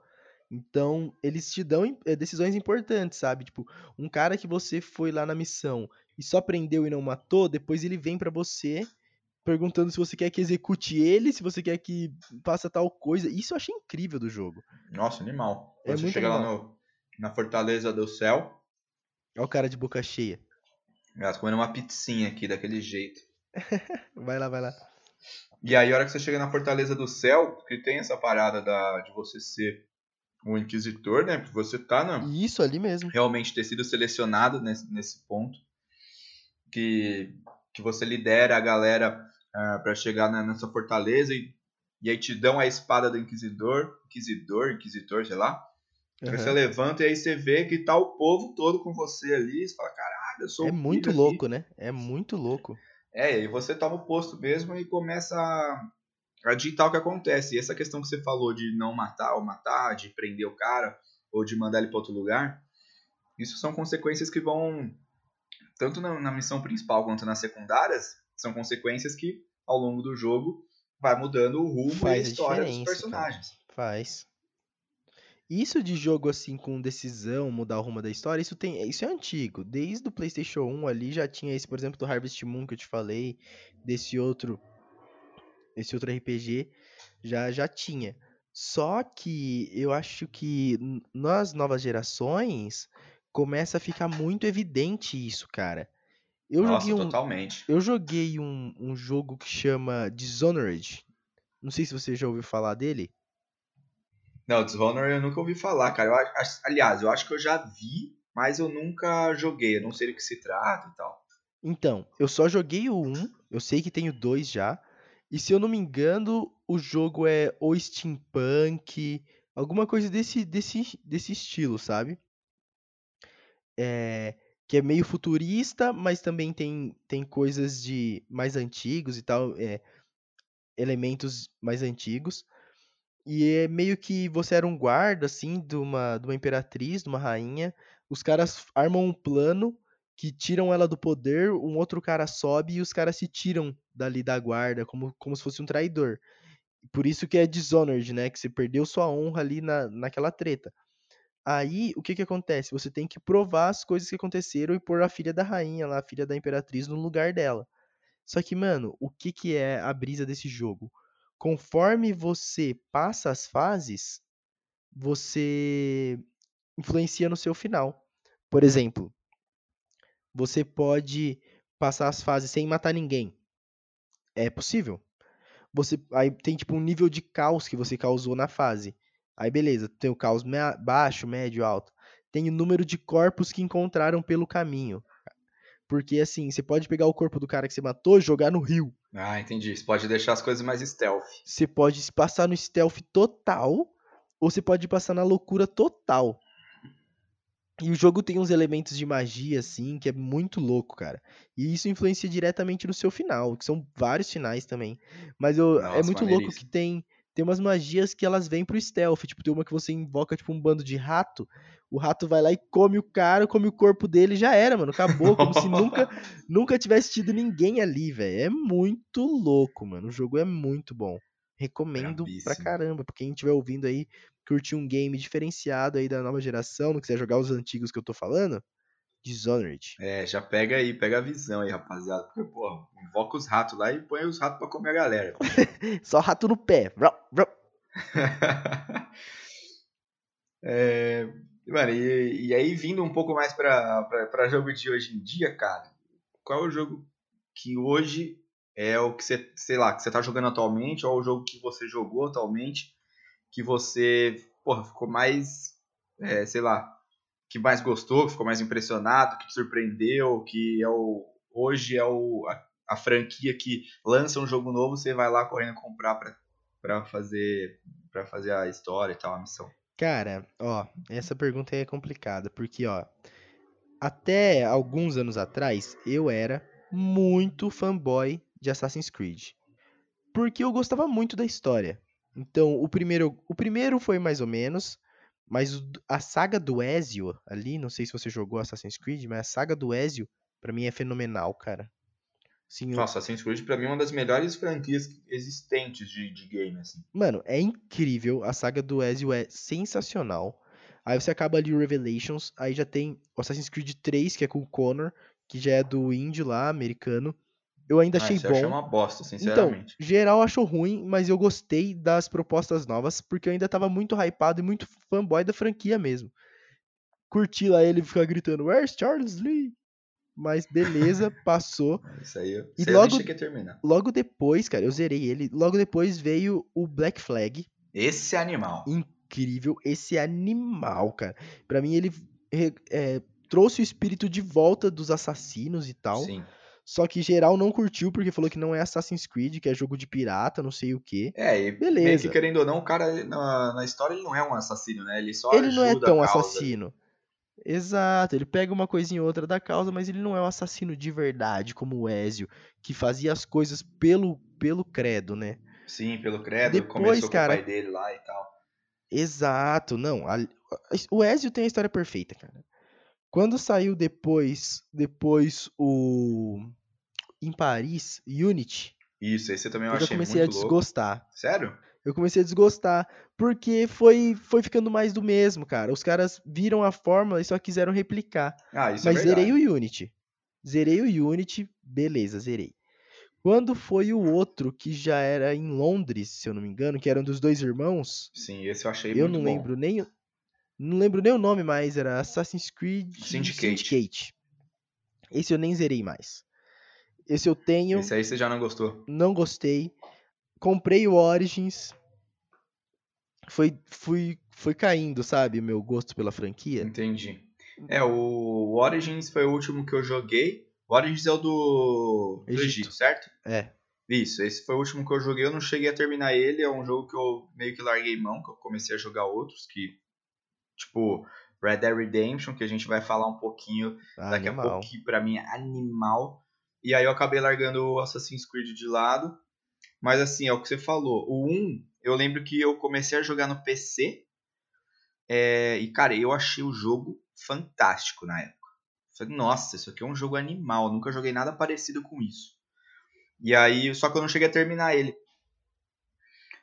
Então, eles te dão eh, decisões importantes, sabe? Tipo, um cara que você foi lá na missão e só prendeu e não matou, depois ele vem pra você perguntando se você quer que execute ele, se você quer que faça tal coisa. Isso eu achei incrível do jogo. Nossa, animal. É você muito chega lá animal. no, na Fortaleza do Céu, Olha o cara de boca cheia. elas comendo uma pizzinha aqui daquele jeito. Vai lá, vai lá. E aí, a hora que você chega na Fortaleza do Céu, que tem essa parada da, de você ser um inquisitor, né? Porque você tá na, Isso ali mesmo. realmente ter sido selecionado nesse, nesse ponto. Que, que você lidera a galera ah, pra chegar na, nessa fortaleza e, e aí te dão a espada do inquisidor, inquisidor, inquisitor, sei lá. Aí Aham. Você levanta e aí você vê que tá o povo todo com você ali. E você fala, caralho, eu sou É muito filho aqui." louco, né? É muito louco. É, e você toma o posto mesmo e começa a, a digitar o que acontece. E essa questão que você falou de não matar ou matar, de prender o cara, ou de mandar ele para outro lugar, isso são consequências que vão, tanto na, na missão principal quanto nas secundárias, são consequências que ao longo do jogo vai mudando o rumo e a Faz história dos personagens. Faz. Isso de jogo assim com decisão, mudar o rumo da história, isso tem, isso é antigo. Desde o PlayStation 1 ali já tinha esse, por exemplo, do Harvest Moon que eu te falei, desse outro esse outro RPG já já tinha. Só que eu acho que nas novas gerações começa a ficar muito evidente isso, cara. Eu Nossa, joguei um, totalmente. eu joguei um, um jogo que chama Dishonored. Não sei se você já ouviu falar dele. Não, Dishonored eu nunca ouvi falar, cara. Eu aliás, eu acho que eu já vi, mas eu nunca joguei. Eu não sei do que se trata e tal. Então, eu só joguei o 1, eu sei que tem o 2 já. E se eu não me engano, o jogo é ou steampunk, alguma coisa desse, desse, desse estilo, sabe? É, que é meio futurista, mas também tem, tem coisas de mais antigos e tal, é, elementos mais antigos. E é meio que você era um guarda, assim, de uma, de uma imperatriz, de uma rainha. Os caras armam um plano que tiram ela do poder, um outro cara sobe e os caras se tiram dali da guarda, como, como se fosse um traidor. Por isso que é Dishonored, né? Que você perdeu sua honra ali na, naquela treta. Aí, o que que acontece? Você tem que provar as coisas que aconteceram e pôr a filha da rainha lá, a filha da imperatriz, no lugar dela. Só que, mano, o que que é a brisa desse jogo? Conforme você passa as fases, você influencia no seu final. Por exemplo, você pode passar as fases sem matar ninguém. É possível. Você aí tem tipo um nível de caos que você causou na fase. Aí beleza, tem o caos baixo, médio, alto. Tem o número de corpos que encontraram pelo caminho. Porque assim, você pode pegar o corpo do cara que você matou e jogar no rio. Ah, entendi. Você pode deixar as coisas mais stealth. Você pode passar no stealth total, ou você pode passar na loucura total. E o jogo tem uns elementos de magia, assim, que é muito louco, cara. E isso influencia diretamente no seu final, que são vários finais também. Mas eu, é muito louco que tem, tem umas magias que elas vêm pro stealth. Tipo, tem uma que você invoca, tipo, um bando de rato. O rato vai lá e come o cara, come o corpo dele já era, mano. Acabou, como se nunca, nunca tivesse tido ninguém ali, velho. É muito louco, mano. O jogo é muito bom. Recomendo Brabíssimo. pra caramba. Pra quem estiver ouvindo aí, curtir um game diferenciado aí da nova geração, não quiser jogar os antigos que eu tô falando, Dishonored. É, já pega aí, pega a visão aí, rapaziada. Porque, pô, invoca os ratos lá e põe os ratos pra comer a galera. Só rato no pé. é, mano, e, e, aí vindo um pouco mais pra, pra, pra jogo de hoje em dia, cara, qual é o jogo que hoje é o que você, sei lá, que você tá jogando atualmente, ou o jogo que você jogou atualmente que você porra, ficou mais, é, sei lá, que mais gostou, que ficou mais impressionado, que te surpreendeu, que é o, hoje é o, a, a franquia que lança um jogo novo, você vai lá correndo comprar para fazer para fazer a história e tal, a missão. Cara, ó, essa pergunta é complicada, porque ó, até alguns anos atrás eu era muito fanboy de Assassin's Creed. Porque eu gostava muito da história. Então, o primeiro, o primeiro foi mais ou menos, mas a saga do Ezio ali, não sei se você jogou Assassin's Creed, mas a saga do Ezio, para mim é fenomenal, cara. Sim, Nossa. Assassin's Creed pra mim é uma das melhores franquias existentes de, de game, assim. Mano, é incrível, a saga do Ezio é sensacional. Aí você acaba ali o Revelations, aí já tem Assassin's Creed 3, que é com o Connor, que já é do índio lá, americano. Eu ainda ah, achei bom. Eu uma bosta, então, sinceramente. Então, geral achou ruim, mas eu gostei das propostas novas, porque eu ainda tava muito hypado e muito fanboy da franquia mesmo. Curti lá ele ficar gritando, Where's Charles Lee? Mas beleza, passou. Isso aí, eu, isso e logo, eu terminar. Logo depois, cara, eu zerei ele. Logo depois veio o Black Flag. Esse animal. Incrível, esse animal, cara. Para mim ele é, trouxe o espírito de volta dos assassinos e tal. Sim. Só que geral não curtiu porque falou que não é Assassin's Creed, que é jogo de pirata, não sei o quê. É, e beleza. Que querendo ou não, o cara na, na história ele não é um assassino, né? Ele só Ele não é tão assassino. Exato, ele pega uma coisinha ou outra da causa, mas ele não é um assassino de verdade, como o Ezio, que fazia as coisas pelo, pelo credo, né? Sim, pelo credo, Depois, começou cara, com o pai dele lá e tal. Exato, não. A, o Ezio tem a história perfeita, cara. Quando saiu depois, depois o em Paris, Unity. Isso, esse também eu, eu achei comecei a desgostar. Louco. Sério? Eu comecei a desgostar, porque foi, foi ficando mais do mesmo, cara. Os caras viram a fórmula e só quiseram replicar. Ah, isso é Mas é zerei o Unity. Zerei o Unity, beleza, zerei. Quando foi o outro que já era em Londres, se eu não me engano, que era um dos dois irmãos? Sim, esse eu achei eu muito não lembro nem não lembro nem o nome mais, era Assassin's Creed Syndicate. Syndicate. Esse eu nem zerei mais. Esse eu tenho. Esse aí você já não gostou? Não gostei. Comprei o Origins. Foi, fui, foi caindo, sabe, meu gosto pela franquia. Entendi. É, o Origins foi o último que eu joguei. O Origins é o do Egito, do Egito certo? É. Isso, esse foi o último que eu joguei. Eu não cheguei a terminar ele. É um jogo que eu meio que larguei mão, que eu comecei a jogar outros, que. Tipo, Red Dead Redemption, que a gente vai falar um pouquinho Ah, daqui animal. a pouco, que pra mim é animal. E aí eu acabei largando o Assassin's Creed de lado. Mas assim, é o que você falou. O 1, eu lembro que eu comecei a jogar no PC. é, e, cara, eu achei o jogo fantástico na época. Falei, nossa, isso aqui é um jogo animal. Nunca joguei nada parecido com isso. E aí, só que eu não cheguei a terminar ele.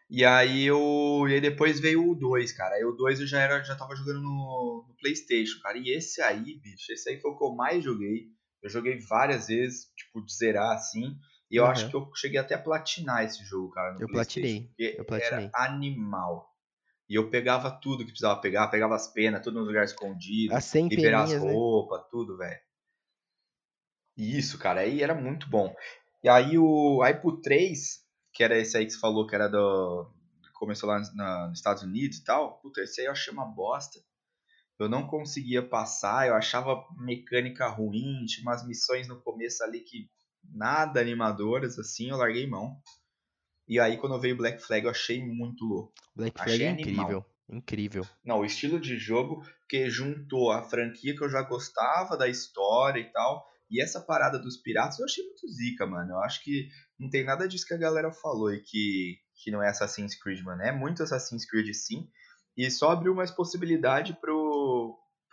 E aí eu. E aí depois veio o 2, cara. Aí o 2 eu já, era, já tava jogando no, no Playstation, cara. E esse aí, bicho, esse aí foi o que eu mais joguei. Eu joguei várias vezes, tipo, de zerar assim. E eu Aham. acho que eu cheguei até a platinar esse jogo, cara. Eu platinei, porque eu platinei. Era animal. E eu pegava tudo que precisava pegar, pegava as penas, tudo no lugar escondido, As 100 liberar as peninhas, né? roupas, tudo, velho. Isso, cara, aí era muito bom. E aí o aí pro 3, que era esse aí que você falou que era do começou lá na- nos Estados Unidos e tal. Puta, esse aí eu achei uma bosta. Eu não conseguia passar, eu achava mecânica ruim, tinha umas missões no começo ali que nada animadoras assim, eu larguei mão. E aí quando veio Black Flag eu achei muito louco. Black Achei Flag é animal. incrível. Incrível. Não, o estilo de jogo que juntou a franquia que eu já gostava da história e tal, e essa parada dos piratas eu achei muito zica, mano. Eu acho que não tem nada disso que a galera falou e que, que não é Assassin's Creed, mano. É muito Assassin's Creed sim, e só abriu mais possibilidade pro,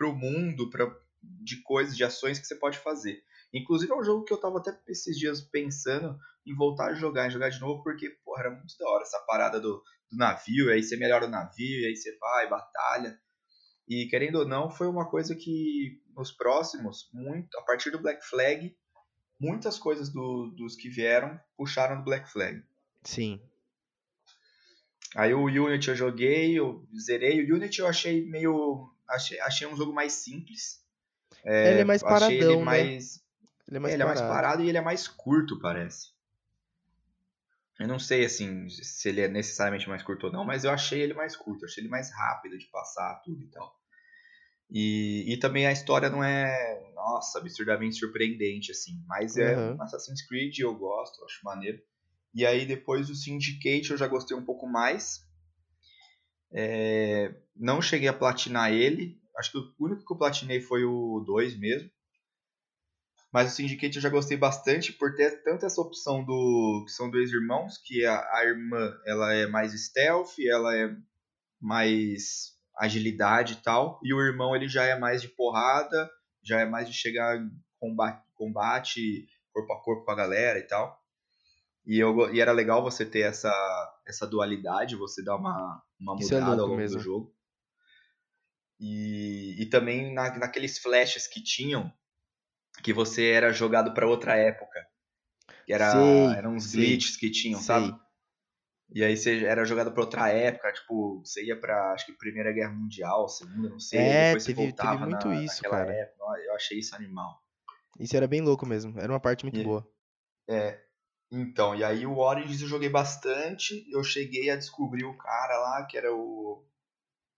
pro mundo, pra, de coisas, de ações que você pode fazer. Inclusive é um jogo que eu tava até esses dias pensando em voltar a jogar, em jogar de novo, porque, porra, era muito da hora essa parada do, do navio, e aí você melhora o navio, e aí você vai, batalha. E querendo ou não, foi uma coisa que nos próximos, muito, a partir do Black Flag, muitas coisas do- dos que vieram puxaram do Black Flag. Sim. Aí o Unity eu joguei, eu zerei. O Unity eu achei meio. Achei, achei um jogo mais simples. ele é mais achei paradão, ele né? mais. Ele é mais ele é parado. mais parado e ele é mais curto, parece. Eu não sei assim se ele é necessariamente mais curto ou não, mas eu achei ele mais curto, achei ele mais rápido de passar tudo e tal. E, e também a história não é, nossa, absurdamente surpreendente assim, mas é Aham. um Assassin's Creed, eu gosto, eu acho maneiro. E aí depois o Syndicate eu já gostei um pouco mais. É, não cheguei a platinar ele, acho que o único que eu platinei foi o 2 mesmo. Mas o Syndicate eu já gostei bastante por ter tanto essa opção do que são dois irmãos, que a, a irmã ela é mais stealth, ela é mais agilidade e tal, e o irmão ele já é mais de porrada, já é mais de chegar combate, combate corpo a corpo com a galera e tal. E, eu, e era legal você ter essa, essa dualidade, você dar uma, uma Isso é mudada ao louco longo mesmo. do jogo. E, e também na, naqueles flashes que tinham, que você era jogado para outra época. Que era, Sei, eram uns glitches que tinham, sei. sabe? E aí você era jogado para outra época, tipo, você ia pra, acho que Primeira Guerra Mundial, Segunda, não sei, É, depois você teve- voltava teve muito na, isso, cara. época. Eu achei isso animal. Isso era bem louco mesmo. Era uma parte muito E- boa. É, então, e aí o Origins eu joguei bastante, eu cheguei a descobrir o cara lá, que era o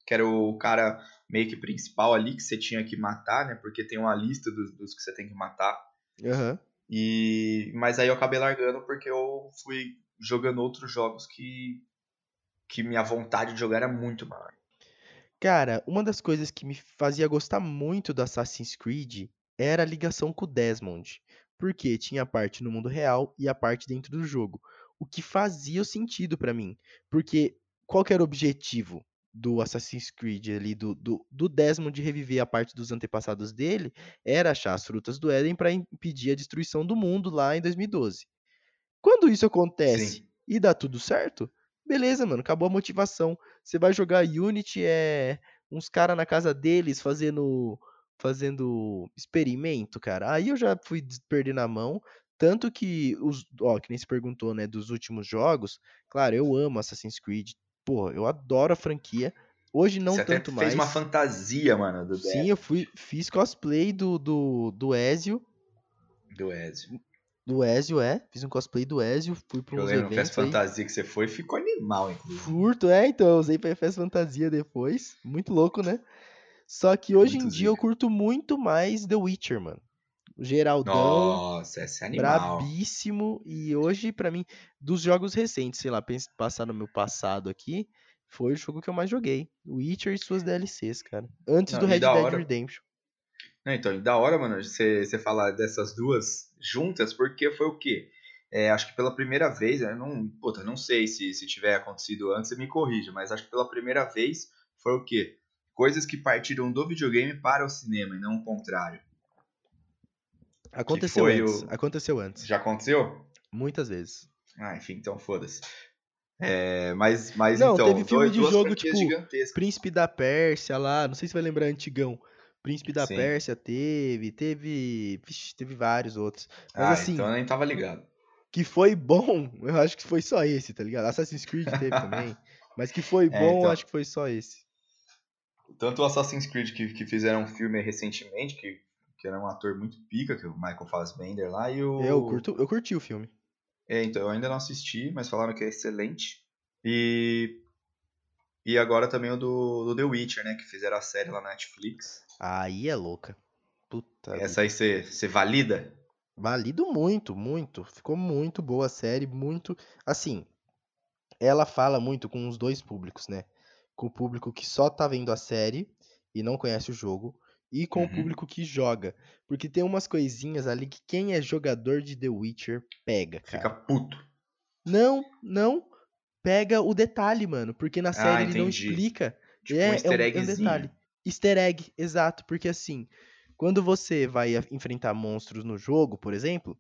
que era o cara meio que principal ali que você tinha que matar, né? Porque tem uma lista dos, dos que você tem que matar. Aham. E mas aí eu acabei largando porque eu fui jogando outros jogos que que minha vontade de jogar era muito maior. Cara, uma das coisas que me fazia gostar muito do Assassin's Creed era a ligação com o Desmond. Porque tinha a parte no mundo real e a parte dentro do jogo. O que fazia sentido pra mim. Porque qual era o objetivo do Assassin's Creed ali, do, do, do Desmond reviver a parte dos antepassados dele, era achar as frutas do Éden pra impedir a destruição do mundo lá em 2012. Quando isso acontece Sim. e dá tudo certo, beleza, mano, acabou a motivação. Você vai jogar Unity, é uns caras na casa deles fazendo fazendo experimento, cara. Aí eu já fui perdendo a mão, tanto que os, ó, que nem se perguntou, né, dos últimos jogos. Claro, eu amo Assassin's Creed. Pô, eu adoro a franquia. Hoje não você tanto fez mais. uma fantasia, mano, do Sim, eu fui fiz cosplay do do do Ezio, do Ezio. do Ezio, é, fiz um cosplay do Ezio, fui para Eu uns lembro que eventos aí. fantasia que você foi ficou animal, inclusive. Furto, é, então, eu usei pra FS Fantasia depois. Muito louco, né? Só que hoje Muito em dia eu curto muito mais The Witcher, mano. Geraldão. Nossa, esse é animal. Brabíssimo. E hoje, pra mim, dos jogos recentes, sei lá, passar no meu passado aqui, foi o jogo que eu mais joguei. Witcher e suas DLCs, cara. Antes Não, do Red Dead hora- Redemption. Não, então, e da hora, mano, você você falar dessas duas juntas, porque foi o quê? É, acho que pela primeira vez, eu não, puta, não sei se, se tiver acontecido antes, você me corrija, mas acho que pela primeira vez foi o quê? Coisas que partiram do videogame para o cinema e não o contrário. Aconteceu antes. o- Aconteceu antes. Já aconteceu? Muitas vezes. Ah, enfim, então foda-se. É, mas, mas Não, então, teve filme dois- de jogo, tipo, gigantescas. Príncipe da Pérsia lá, não sei se vai lembrar antigão. Príncipe da Sim. Pérsia teve, teve, vixe, teve vários outros. Mas Ah, assim, então eu nem tava ligado. que foi bom, eu acho que foi só esse, tá ligado? Assassin's Creed teve também, mas que foi bom, eu então. acho que foi só esse. Tanto o Assassin's Creed que, que fizeram um filme recentemente, que, que era um ator muito pica, que é o Michael Fassbender lá, e o. Eu, curto, eu curti o filme. É, então, eu ainda não assisti, mas falaram que é excelente. E. E agora também o do, do The Witcher, né? Que fizeram a série lá na Netflix. Aí é louca. Puta. Essa aí você valida? Valido muito, muito. Ficou muito boa a série, muito. Assim, ela fala muito com os dois públicos, né? Com o público que só tá vendo a série e não conhece o jogo, e com o Uhum. público que joga. Porque tem umas coisinhas ali que quem é jogador de The Witcher pega, cara. Fica puto. Não, não. Pega o detalhe, mano. Porque na série ele não Ah, explica. Tipo é, um é easter um, é um detalhe. Easter egg, exato. Porque assim, quando você vai enfrentar monstros no jogo, por exemplo,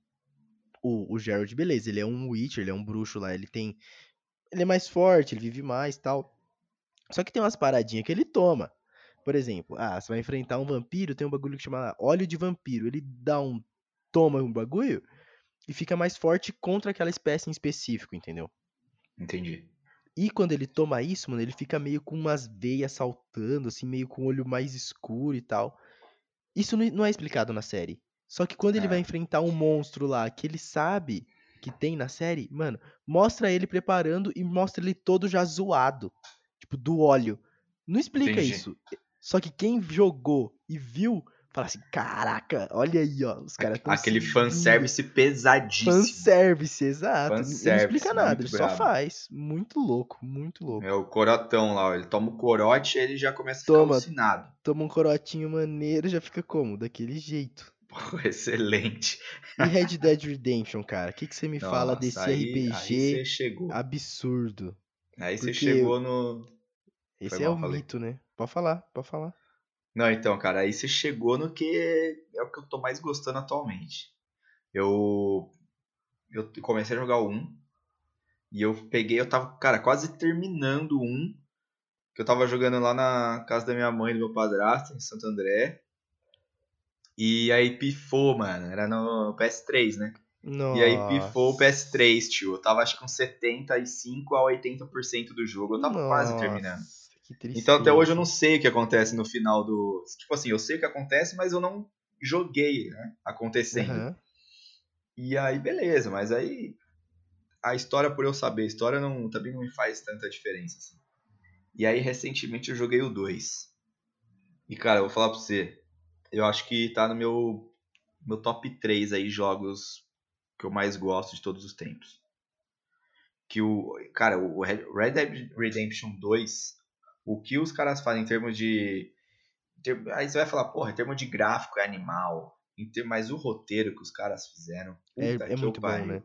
o, o Geralt, beleza, ele é um Witcher, ele é um bruxo lá, ele tem. Ele é mais forte, ele vive mais tal. Só que tem umas paradinhas que ele toma. Por exemplo, ah, você vai enfrentar um vampiro, tem um bagulho que chama óleo de vampiro. Ele dá um. toma um bagulho e fica mais forte contra aquela espécie em específico, entendeu? Entendi. E quando ele toma isso, mano, ele fica meio com umas veias saltando, assim, meio com o olho mais escuro e tal. Isso não não é explicado na série. Só que quando ele vai Ah. enfrentar um monstro lá que ele sabe que tem na série, mano, mostra ele preparando e mostra ele todo já zoado. Tipo, do óleo. Não explica Entendi. isso. Só que quem jogou e viu, fala assim: caraca, olha aí, ó. Os caras tão Aquele seguindo." fanservice pesadíssimo. Fanservice, exato. Ele não Fanservice, explica nada, ele só brabo. faz. Muito louco, muito louco. É o corotão lá, ó. ele toma o corote e ele já começa a ficar Toma. alucinado. Toma um corotinho maneiro já fica como? Daquele jeito. Pô, excelente. E Red Dead Redemption, cara? O que, que você me fala Nossa, desse aí- Aí RPG você chegou. absurdo? Aí você chegou no. Esse Foi é mal, o falei. mito, né? Pode falar, pode falar. Não, então, cara, aí você chegou no que é o que eu tô mais gostando atualmente. Eu. Eu comecei a jogar o 1. E eu peguei, eu tava, cara, quase terminando o 1. Que eu tava jogando lá na casa da minha mãe e do meu padrasto, em Santo André. E aí pifou, mano. Era no PS3, né? Nossa. E aí pifou o PS3, tio. Eu tava acho que uns 75 a 80% do jogo. Eu tava quase terminando. Então até hoje eu não sei o que acontece no final do. Tipo assim, eu sei o que acontece, mas eu não joguei, né? Acontecendo. Aham. E aí, beleza, mas aí. A história, por eu saber, a história não, também não me faz tanta diferença. Assim. E aí, recentemente, eu joguei o 2. E, cara, eu vou falar pra você. Eu acho que tá no meu, meu top 3 aí, jogos que eu mais gosto de todos os tempos. Que o. Cara, o Red Dead Redemption 2, o que os caras fazem em termos de. Aí você vai falar, porra, em termos de gráfico é animal. Mas o roteiro que os caras fizeram. É, puta é que muito bom, né?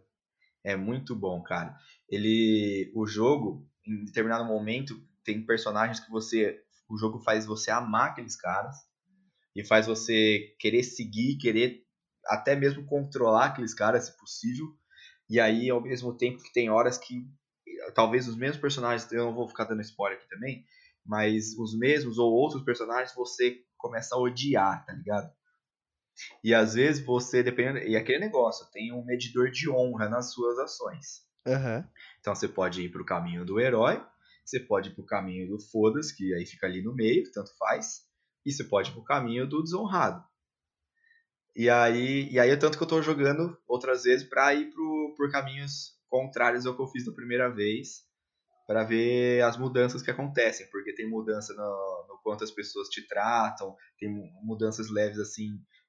É muito bom, cara. Ele, o jogo, em determinado momento, tem personagens que você, o jogo faz você amar aqueles caras e faz você querer seguir, querer até mesmo controlar aqueles caras, se possível. E aí, ao mesmo tempo que tem horas que talvez os mesmos personagens, eu não vou ficar dando spoiler aqui também, mas os mesmos ou outros personagens você começa a odiar, tá ligado? E às vezes você, dependendo. E aquele negócio, tem um medidor de honra nas suas ações. Aham. Então você pode ir pro caminho do herói, você pode ir pro caminho do foda-se, que aí fica ali no meio, tanto faz. E você pode ir pro caminho do desonrado. E aí, e aí é tanto que eu tô jogando outras vezes pra ir pro, por caminhos contrários ao que eu fiz da primeira vez. Pra ver as mudanças que acontecem. Porque tem mudança no, no quanto as pessoas te tratam, tem mu- mudanças leves assim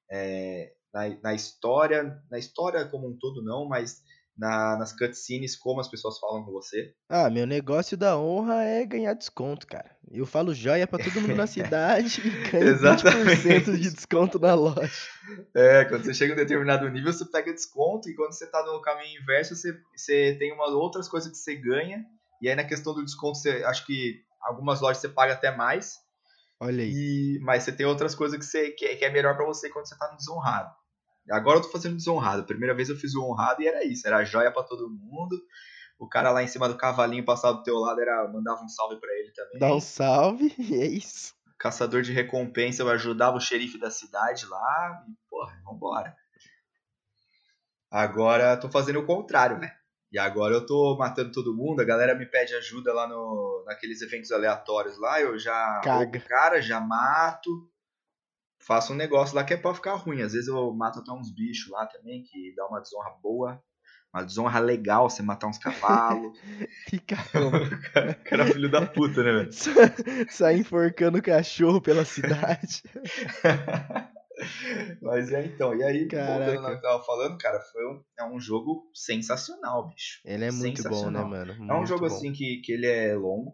é, na, na história, na história como um todo não, mas na, nas cutscenes, como as pessoas falam com você. Ah, meu negócio da honra é ganhar desconto, cara. Eu falo joia pra todo mundo na cidade e ganho 20% de desconto na loja. É, quando você chega em um determinado nível, você pega desconto, e quando você tá no caminho inverso, você, você tem uma, outras coisas que você ganha. E aí na questão do desconto, você, acho que algumas lojas você paga até mais. Olha aí. E, mas você tem outras coisas que, você, que, é, que é melhor para você quando você tá no desonrado. Agora eu tô fazendo desonrado. Primeira vez eu fiz o honrado e era isso, era joia para todo mundo. O cara lá em cima do cavalinho passado do teu lado era mandava um salve para ele também. Dá um salve, e é isso. Caçador de recompensa, eu ajudava o xerife da cidade lá e, porra, vambora. Agora tô fazendo o contrário, né? E agora eu tô matando todo mundo, a galera me pede ajuda lá no, naqueles eventos aleatórios lá, eu já Caga. cara, já mato, faço um negócio lá que é pra ficar ruim. Às vezes eu mato até uns bichos lá também, que dá uma desonra boa. Uma desonra legal você matar uns cavalos. Fica cara, cara é filho da puta, né, velho? Sai enforcando cachorro pela cidade. Mas é então, e aí, Caraca. voltando ao que eu tava falando, cara, foi um, é um jogo sensacional, bicho. Ele é muito bom, né, mano? É um Muito jogo bom. assim que, que ele é longo.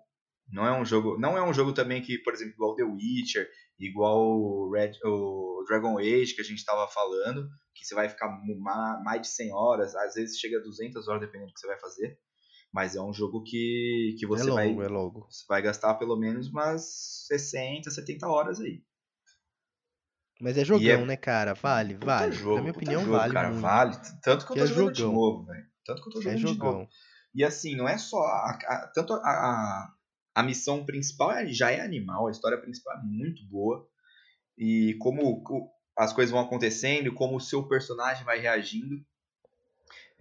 Não é um jogo, não é um jogo também que, por exemplo, igual The Witcher, igual o, Red, o Dragon Age que a gente tava falando, que você vai ficar mais de 100 horas, às vezes chega a 200 horas dependendo do que você vai fazer. Mas é um jogo que, que É você vai longo, é longo. você vai gastar pelo menos umas 60, 70 horas aí. Mas é jogão, é- né, cara? Vale, vale. jogo, Na minha opinião, jogo, vale cara, muito. vale. Tanto que eu tô é jogando de jogão. novo, velho. Tanto que eu tô É jogando de novo. jogão. E assim, não é só. A, a- tanto a, a, a missão principal é- já é animal, a história principal é muito boa. E como as coisas vão acontecendo, como o seu personagem vai reagindo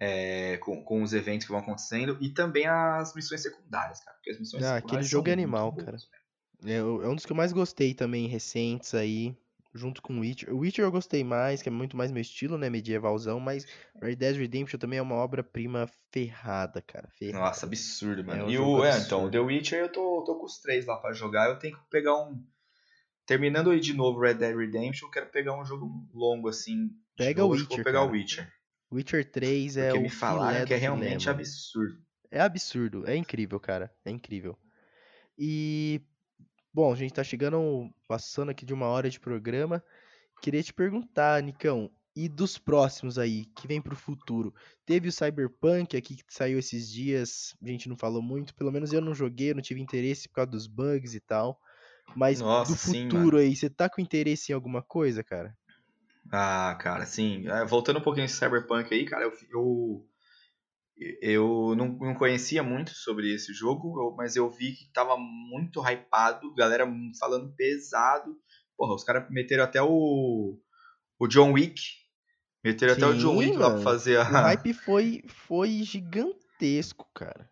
é, com, com os eventos que vão acontecendo. E também as missões secundárias, cara. Porque as missões Ah, secundárias aquele jogo é animal, boas, cara. É, é um dos que eu mais gostei também, recentes aí, junto com o Witcher. O Witcher eu gostei mais, que é muito mais meu estilo, né, medievalzão, mas Red Dead Redemption também é uma obra-prima ferrada, cara, ferrada. Nossa, absurdo, mano. É um e o, é, então, o The Witcher eu tô, tô com os três lá pra jogar. Eu tenho que pegar um. Terminando aí de novo Red Dead Redemption, eu quero pegar um jogo longo assim. Pega novo, o Witcher, vou pegar cara. o Witcher. Witcher 3 é Porque o me falaram que é filé, realmente absurdo. É absurdo, é incrível, cara, é incrível. E, bom, a gente tá chegando, passando aqui de uma hora de programa. Queria te perguntar, Nicão, e dos próximos aí, que vem pro futuro? Teve o Cyberpunk aqui que saiu esses dias, a gente não falou muito, pelo menos eu não joguei, eu não tive interesse por causa dos bugs e tal. Mas Nossa, do sim, futuro aí, você tá com interesse em alguma coisa, cara? Ah, cara, assim, é, voltando um pouquinho esse Cyberpunk aí, cara, eu, eu, eu não, não conhecia muito sobre esse jogo, mas eu vi que tava muito hypado, galera falando pesado. Porra, os caras meteram até o, o John Wick, meteram até o John Sim, Wick lá pra mano. fazer O a... hype foi, foi gigantesco, cara.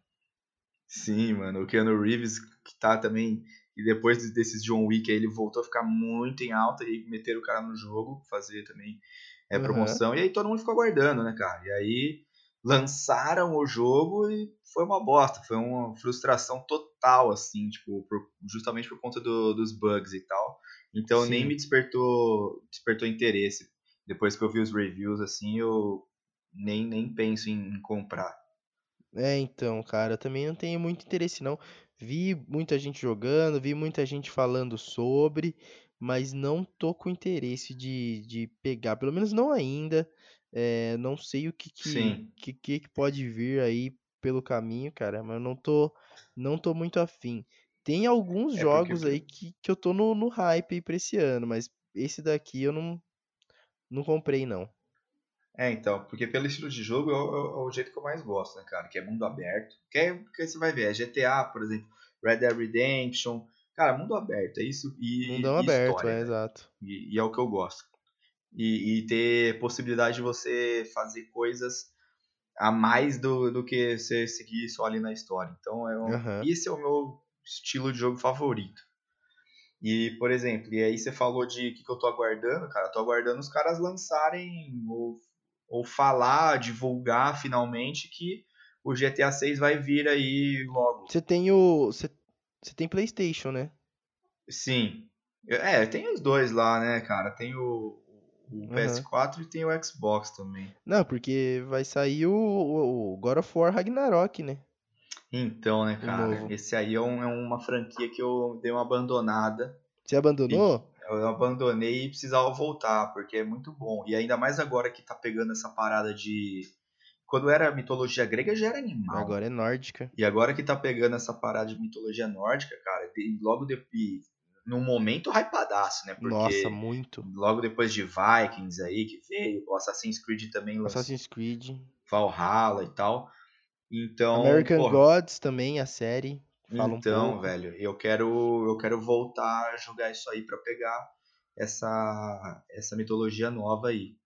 Sim, mano, o Keanu Reeves, que tá também, e depois de- desses John Wick aí, ele voltou a ficar muito em alta, e meteram o cara no jogo, fazer também é, promoção, e aí todo mundo ficou aguardando, né, cara? E aí lançaram o jogo e foi uma bosta, foi uma frustração total, assim, tipo, por- justamente por conta do- dos bugs e tal. Então nem Sim. me despertou, despertou interesse. Depois que eu vi os reviews, assim, eu nem, nem penso em, em comprar. É, então, cara, eu também não tenho muito interesse não. Vi muita gente jogando, vi muita gente falando sobre, mas não tô com interesse de, de pegar, pelo menos não ainda. É, não sei o que que, que que que pode vir aí pelo caminho, cara, mas eu não tô, não tô muito afim. Tem alguns É, porque jogos o que- aí que, que eu tô no, no hype aí pra esse ano, mas esse daqui eu não, não comprei não. É, então, porque pelo estilo de jogo é o, é o jeito que eu mais gosto, né, cara? Que é mundo aberto. Que é, porque você vai ver, é GTA, por exemplo, Red Dead Redemption. Cara, mundo aberto, é isso. E, Mundão e aberto, história, é, velho. exato. E, e é o que eu gosto. E, e ter possibilidade de você fazer coisas a mais do, do que você seguir só ali na história. Então, é um, Aham. esse é o meu estilo de jogo favorito. E, por exemplo, e aí você falou de o que, que eu tô aguardando, cara. Eu tô aguardando os caras lançarem ou, ou falar, divulgar finalmente que o GTA 6 vai vir aí logo. Você tem o. Você, você tem PlayStation, né? Sim. É, tem os dois lá, né, cara? Tem o, o Aham. PS4 e tem o Xbox também. Não, porque vai sair o, o, o God of War Ragnarok, né? Então, né, cara, esse aí é, um- é uma franquia que eu dei uma abandonada. Você abandonou? Eu abandonei e precisava voltar, porque é muito bom. E ainda mais agora que tá pegando essa parada de. Quando era mitologia grega já era animal. Agora é nórdica. E agora que tá pegando essa parada de mitologia nórdica, cara, e logo depois. Num momento hypadaço, né? Porque Nossa, muito. logo depois de Vikings aí, que veio, o Assassin's Creed também lançou Assassin's Creed. Valhalla e tal. Então. American porra, Gods também, a série. Fala um então, pouco. velho, eu quero, eu quero voltar a jogar isso aí pra pegar essa, essa mitologia nova aí.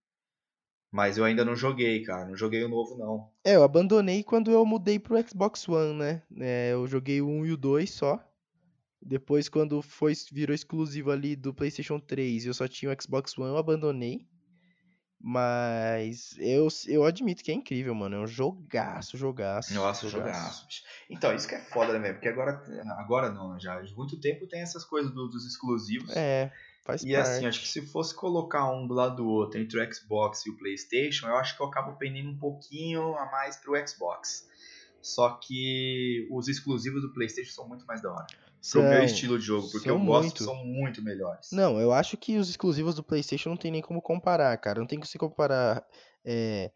Mas eu ainda não joguei, cara. Não joguei o novo, não. É, eu abandonei quando eu mudei pro Xbox One, né? É, eu joguei o 1 e o 2 só. Depois, quando foi, virou exclusivo ali do PlayStation 3 e eu só tinha o Xbox One, eu abandonei. Mas eu, eu admito que é incrível, mano. É um jogaço, jogaço. Nossa, jogaço. Então, isso que é foda, né, velho? Porque agora, agora não, né, já. De muito tempo tem essas coisas do- dos exclusivos. É, faz E parte. assim, acho que se fosse colocar um do lado do outro entre o Xbox e o PlayStation, eu acho que eu acabo pendendo um pouquinho a mais pro Xbox. Só que os exclusivos do PlayStation são muito mais da hora. Pro meu estilo de jogo, porque eu gosto muito. são muito melhores. Não, eu acho que os exclusivos do PlayStation não tem nem como comparar, cara. Não tem como se comparar, é,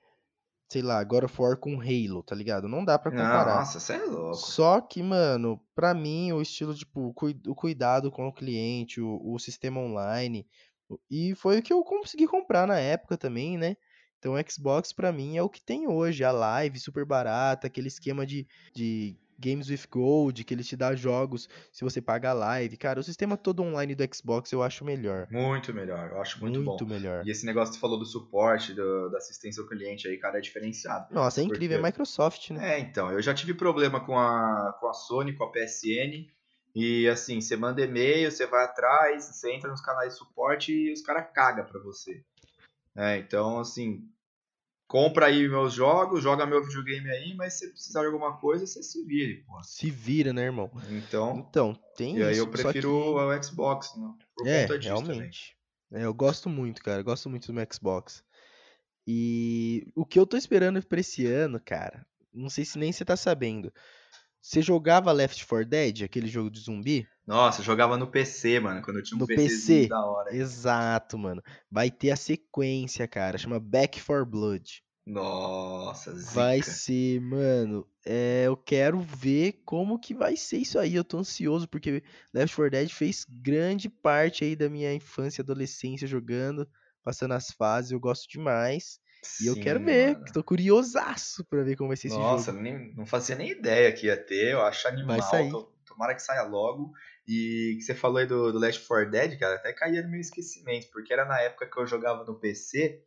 sei lá, God of War com Halo, tá ligado? Não dá pra comparar. Nossa, você é louco. Só que, mano, pra mim, o estilo, tipo, o cuidado com o cliente, o, o sistema online, e foi o que eu consegui comprar na época também, né? Então, o Xbox, pra mim, é o que tem hoje. A live super barata, aquele esquema de, de Games with Gold, que ele te dá jogos se você paga a live. Cara, o sistema todo online do Xbox eu acho melhor. Muito melhor, eu acho muito, Muito, bom. melhor. E esse negócio que você falou do suporte, do- da assistência ao cliente aí, cara, é diferenciado. Nossa, é incrível. Porque- É Microsoft, né? É, então, eu já tive problema com a, com a Sony, com a PSN. E assim, você manda e-mail, você vai atrás, você entra nos canais de suporte e os caras cagam pra você. É, então, assim, compra aí meus jogos, joga meu videogame aí, mas se precisar de alguma coisa, você se vire, pô. Se vira, né, irmão? Então, Então, tem e aí isso. eu prefiro que- o Xbox, não, por É, realmente. É, eu gosto muito, cara. Eu gosto muito do meu Xbox. E o que eu tô esperando pra esse ano, cara, não sei se nem você tá sabendo. Você jogava Left 4 Dead, aquele jogo de zumbi? Nossa, eu jogava no PC, mano, quando eu tinha um No PC? da hora. Exato, mano. Vai ter a sequência, cara. Chama Back 4 Blood. Nossa, zica. Vai ser, mano. É, eu quero ver como que vai ser isso aí. Eu tô ansioso porque Left 4 Dead fez grande parte aí da minha infância e adolescência jogando, passando as fases. Eu gosto demais. E eu quero ver. mano. Tô curiosaço pra ver como vai ser esse Nossa, jogo. nem, não fazia nem ideia que ia ter. Eu acho animal. Vai sair. to- Tomara que saia logo. E que você falou aí do, do Last 4 Dead, cara, até caía no meu esquecimento, porque era na época que eu jogava no PC.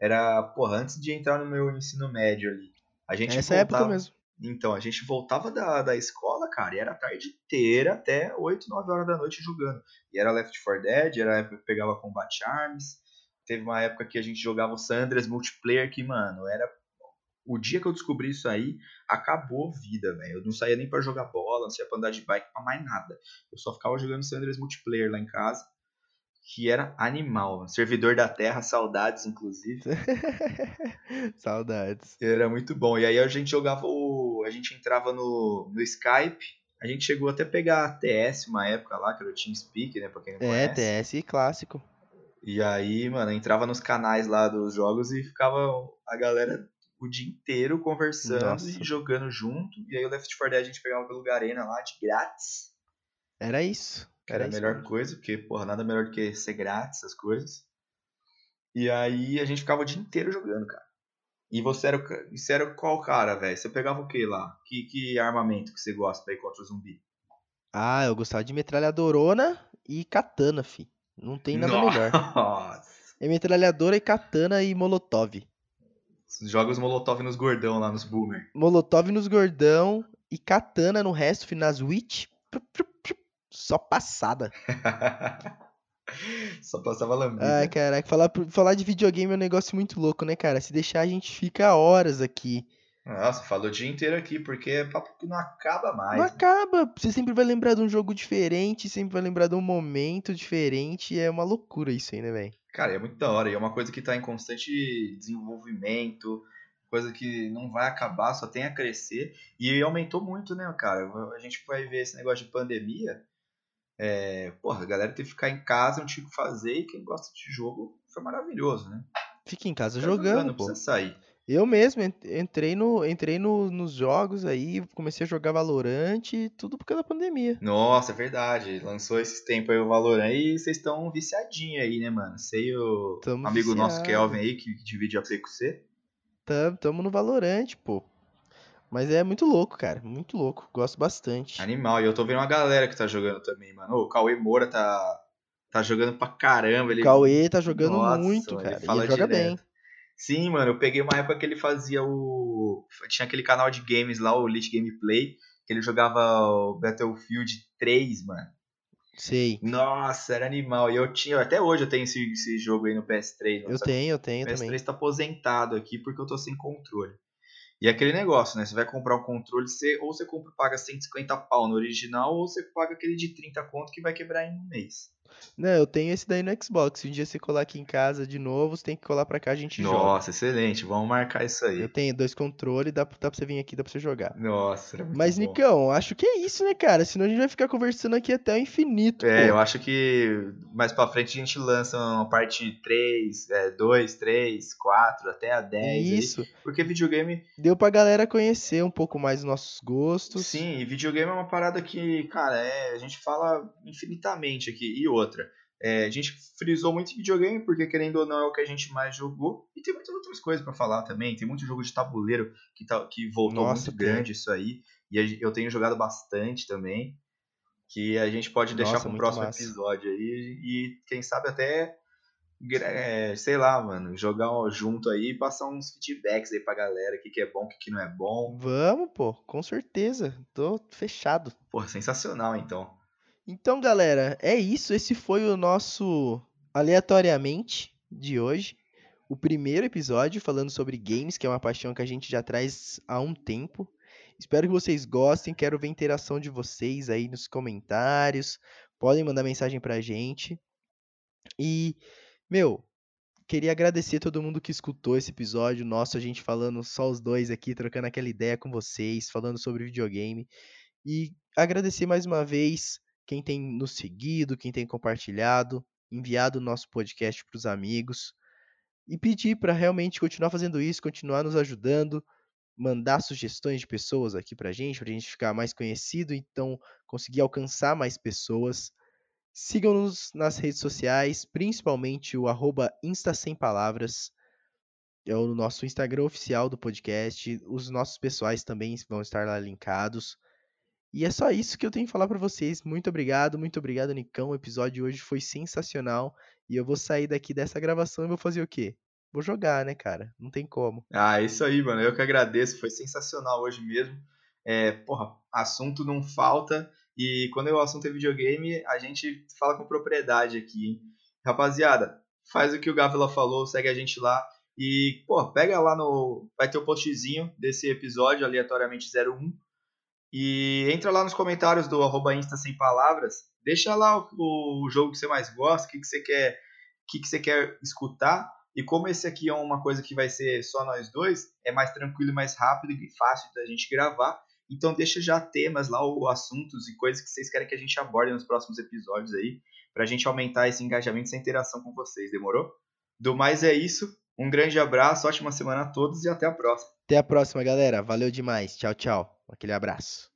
Era, porra, antes de entrar no meu ensino médio ali. A gente Essa época voltava- mesmo. Então, a gente voltava da, da escola, cara, e era a tarde inteira até 8, 9 horas da noite jogando. E era Left 4 Dead, era a época que pegava Combat Arms. Teve uma época que a gente jogava o Sandras multiplayer, que, mano, era. O dia que eu descobri isso aí, acabou vida, velho. Eu não saía nem pra jogar bola, não saía pra andar de bike, pra mais nada. Eu só ficava jogando Sandras multiplayer lá em casa, que era animal. Servidor da Terra, saudades, inclusive. Saudades. Era muito bom. E aí a gente jogava o. A gente entrava no, no Skype. A gente chegou até a pegar a TS uma época lá, que era o TeamSpeak, né? Pra quem não É, conhece. TS clássico. E aí, mano, entrava nos canais lá dos jogos e ficava a galera o dia inteiro conversando Nossa. e jogando junto. E aí o Left 4 Dead a gente pegava pelo Garena lá, de grátis. Era isso. Que era a isso melhor mesmo. coisa, porque, porra, nada melhor do que ser grátis, essas coisas. E aí a gente ficava o dia inteiro jogando, cara. E você era, você era qual cara, velho? Você pegava o que lá? Que, que armamento que você gosta pra ir contra o zumbi? Ah, eu gostava de metralhadorona e katana, fi. Não tem nada melhor. Nossa! É metralhadora e katana e molotov. Joga os molotov nos gordão lá, nos boomer. Molotov nos gordão e katana no resto, nas witch. Só passada. Só passava lambida. Ai, caraca, falar, falar de videogame é um negócio muito louco, né, cara? Se deixar, a gente fica horas aqui. Nossa, falou o dia inteiro aqui, porque é papo que não acaba mais. Não né? acaba. Você sempre vai lembrar de um jogo diferente, sempre vai lembrar de um momento diferente. É uma loucura isso aí, né, velho? Cara, é muito da hora. E é uma coisa que tá em constante desenvolvimento, coisa que não vai acabar, só tem a crescer. E aumentou muito, né, cara? A gente vai ver esse negócio de pandemia. É, porra, a galera teve que ficar em casa, não tinha o que fazer, e quem gosta de jogo foi maravilhoso, né? Fica em casa jogando, não pô. precisa sair. Eu mesmo en- entrei, no, entrei no, nos jogos aí, comecei a jogar Valorant, tudo por causa da pandemia. Nossa, é verdade. Lançou esses tempos aí o Valorant e vocês estão viciadinhos aí, né, mano? Sei o Tamo amigo nosso viciado. Kelvin aí, que divide a Play com você. Tamo, tamo no Valorant, pô. Mas é muito louco, cara. Muito louco. Gosto bastante. Animal. E eu tô vendo uma galera que tá jogando também, mano. O Cauê Moura tá, tá jogando pra caramba. Ele... O Cauê tá jogando Nossa, muito, cara. Ele ele joga direto. bem. Sim, mano, eu peguei uma época que ele fazia o. Tinha aquele canal de games lá, o Elite Gameplay, que ele jogava o Battlefield 3, mano. Sei. Nossa, era animal. E eu tinha, até hoje eu tenho esse, esse jogo aí no PS3. Eu tenho, eu O tenho PS3 também. tá aposentado aqui porque eu tô sem controle. E é aquele negócio, né? Você vai comprar um controle, você, ou você compra, paga 150 pau no original, ou você paga aquele de 30 conto que vai quebrar em um mês. Não, eu tenho esse daí no Xbox. Se um dia você colar aqui em casa de novo, você tem que colar pra cá, a gente joga. Nossa, excelente. Vamos marcar isso aí. Eu tenho dois controles, dá, pra- dá pra você vir aqui, dá pra você jogar. Nossa, muito Mas, bom. Nicão, acho que é isso, né, cara? Senão a gente vai ficar conversando aqui até o infinito, É, pô. eu acho que mais pra frente a gente lança uma parte 3, é, 2, 3, 4, até a 10. aí. Isso. Porque videogame, Deu pra galera conhecer um pouco mais os nossos gostos. sim, e videogame é uma parada que, cara, é, a gente fala infinitamente aqui. E outra, é, a gente frisou muito em videogame porque, querendo ou não, é o que a gente mais jogou. E tem muitas outras coisas pra falar também. Tem muito jogo de tabuleiro que, tá, que voltou Nossa, muito grande isso aí. E eu tenho jogado bastante também. Que a gente pode deixar para um próximo massa. episódio aí. E quem sabe até, é, sei lá, mano, jogar junto aí e passar uns feedbacks aí pra galera. O que, que é bom, o que, que não é bom. Vamos, pô, com certeza. Tô fechado. Porra, sensacional então. Então, galera, é isso. Esse foi o nosso aleatoriamente de hoje. O primeiro episódio falando sobre games, que é uma paixão que a gente já traz há um tempo. Espero que vocês gostem. Quero ver a interação de vocês aí nos comentários. Podem mandar mensagem pra gente. E, meu, queria agradecer todo mundo que escutou esse episódio. Nosso, a gente falando só os dois aqui, trocando aquela ideia com vocês, falando sobre videogame. E agradecer mais uma vez quem tem nos seguido, quem tem compartilhado, enviado o nosso podcast para os amigos. E pedir para realmente continuar fazendo isso, continuar nos ajudando, mandar sugestões de pessoas aqui pra gente, pra gente ficar mais conhecido, então conseguir alcançar mais pessoas. Sigam-nos nas redes sociais, principalmente o arroba Insta Sem Palavras. É o nosso Instagram oficial do podcast. Os nossos pessoais também vão estar lá linkados. E é só isso que eu tenho que falar pra vocês. Muito obrigado, muito obrigado, Nicão. O episódio de hoje foi sensacional. E eu vou sair daqui dessa gravação e vou fazer o quê? Vou jogar, né, cara? Não tem como. Ah, isso aí, mano. Eu que agradeço. Foi sensacional hoje mesmo. É, porra, assunto não falta. E quando o assunto é videogame, a gente fala com propriedade aqui, hein? Rapaziada, faz o que o Gávila falou, segue a gente lá. E, pô, pega lá no. Vai ter o postzinho desse episódio, aleatoriamente 01. E entra lá nos comentários do arroba Insta Sem Palavras. Deixa lá o, o jogo que você mais gosta, o que, que você quer. O que, que você quer escutar. E como esse aqui é uma coisa que vai ser só nós dois, é mais tranquilo mais rápido e fácil da gente gravar. Então deixa já temas lá, ou assuntos e coisas que vocês querem que a gente aborde nos próximos episódios aí, pra gente aumentar esse engajamento, essa interação com vocês, demorou? Do mais é isso. Um grande abraço, ótima semana a todos e até a próxima. Até a próxima, galera. Valeu demais. Tchau, tchau. Aquele abraço.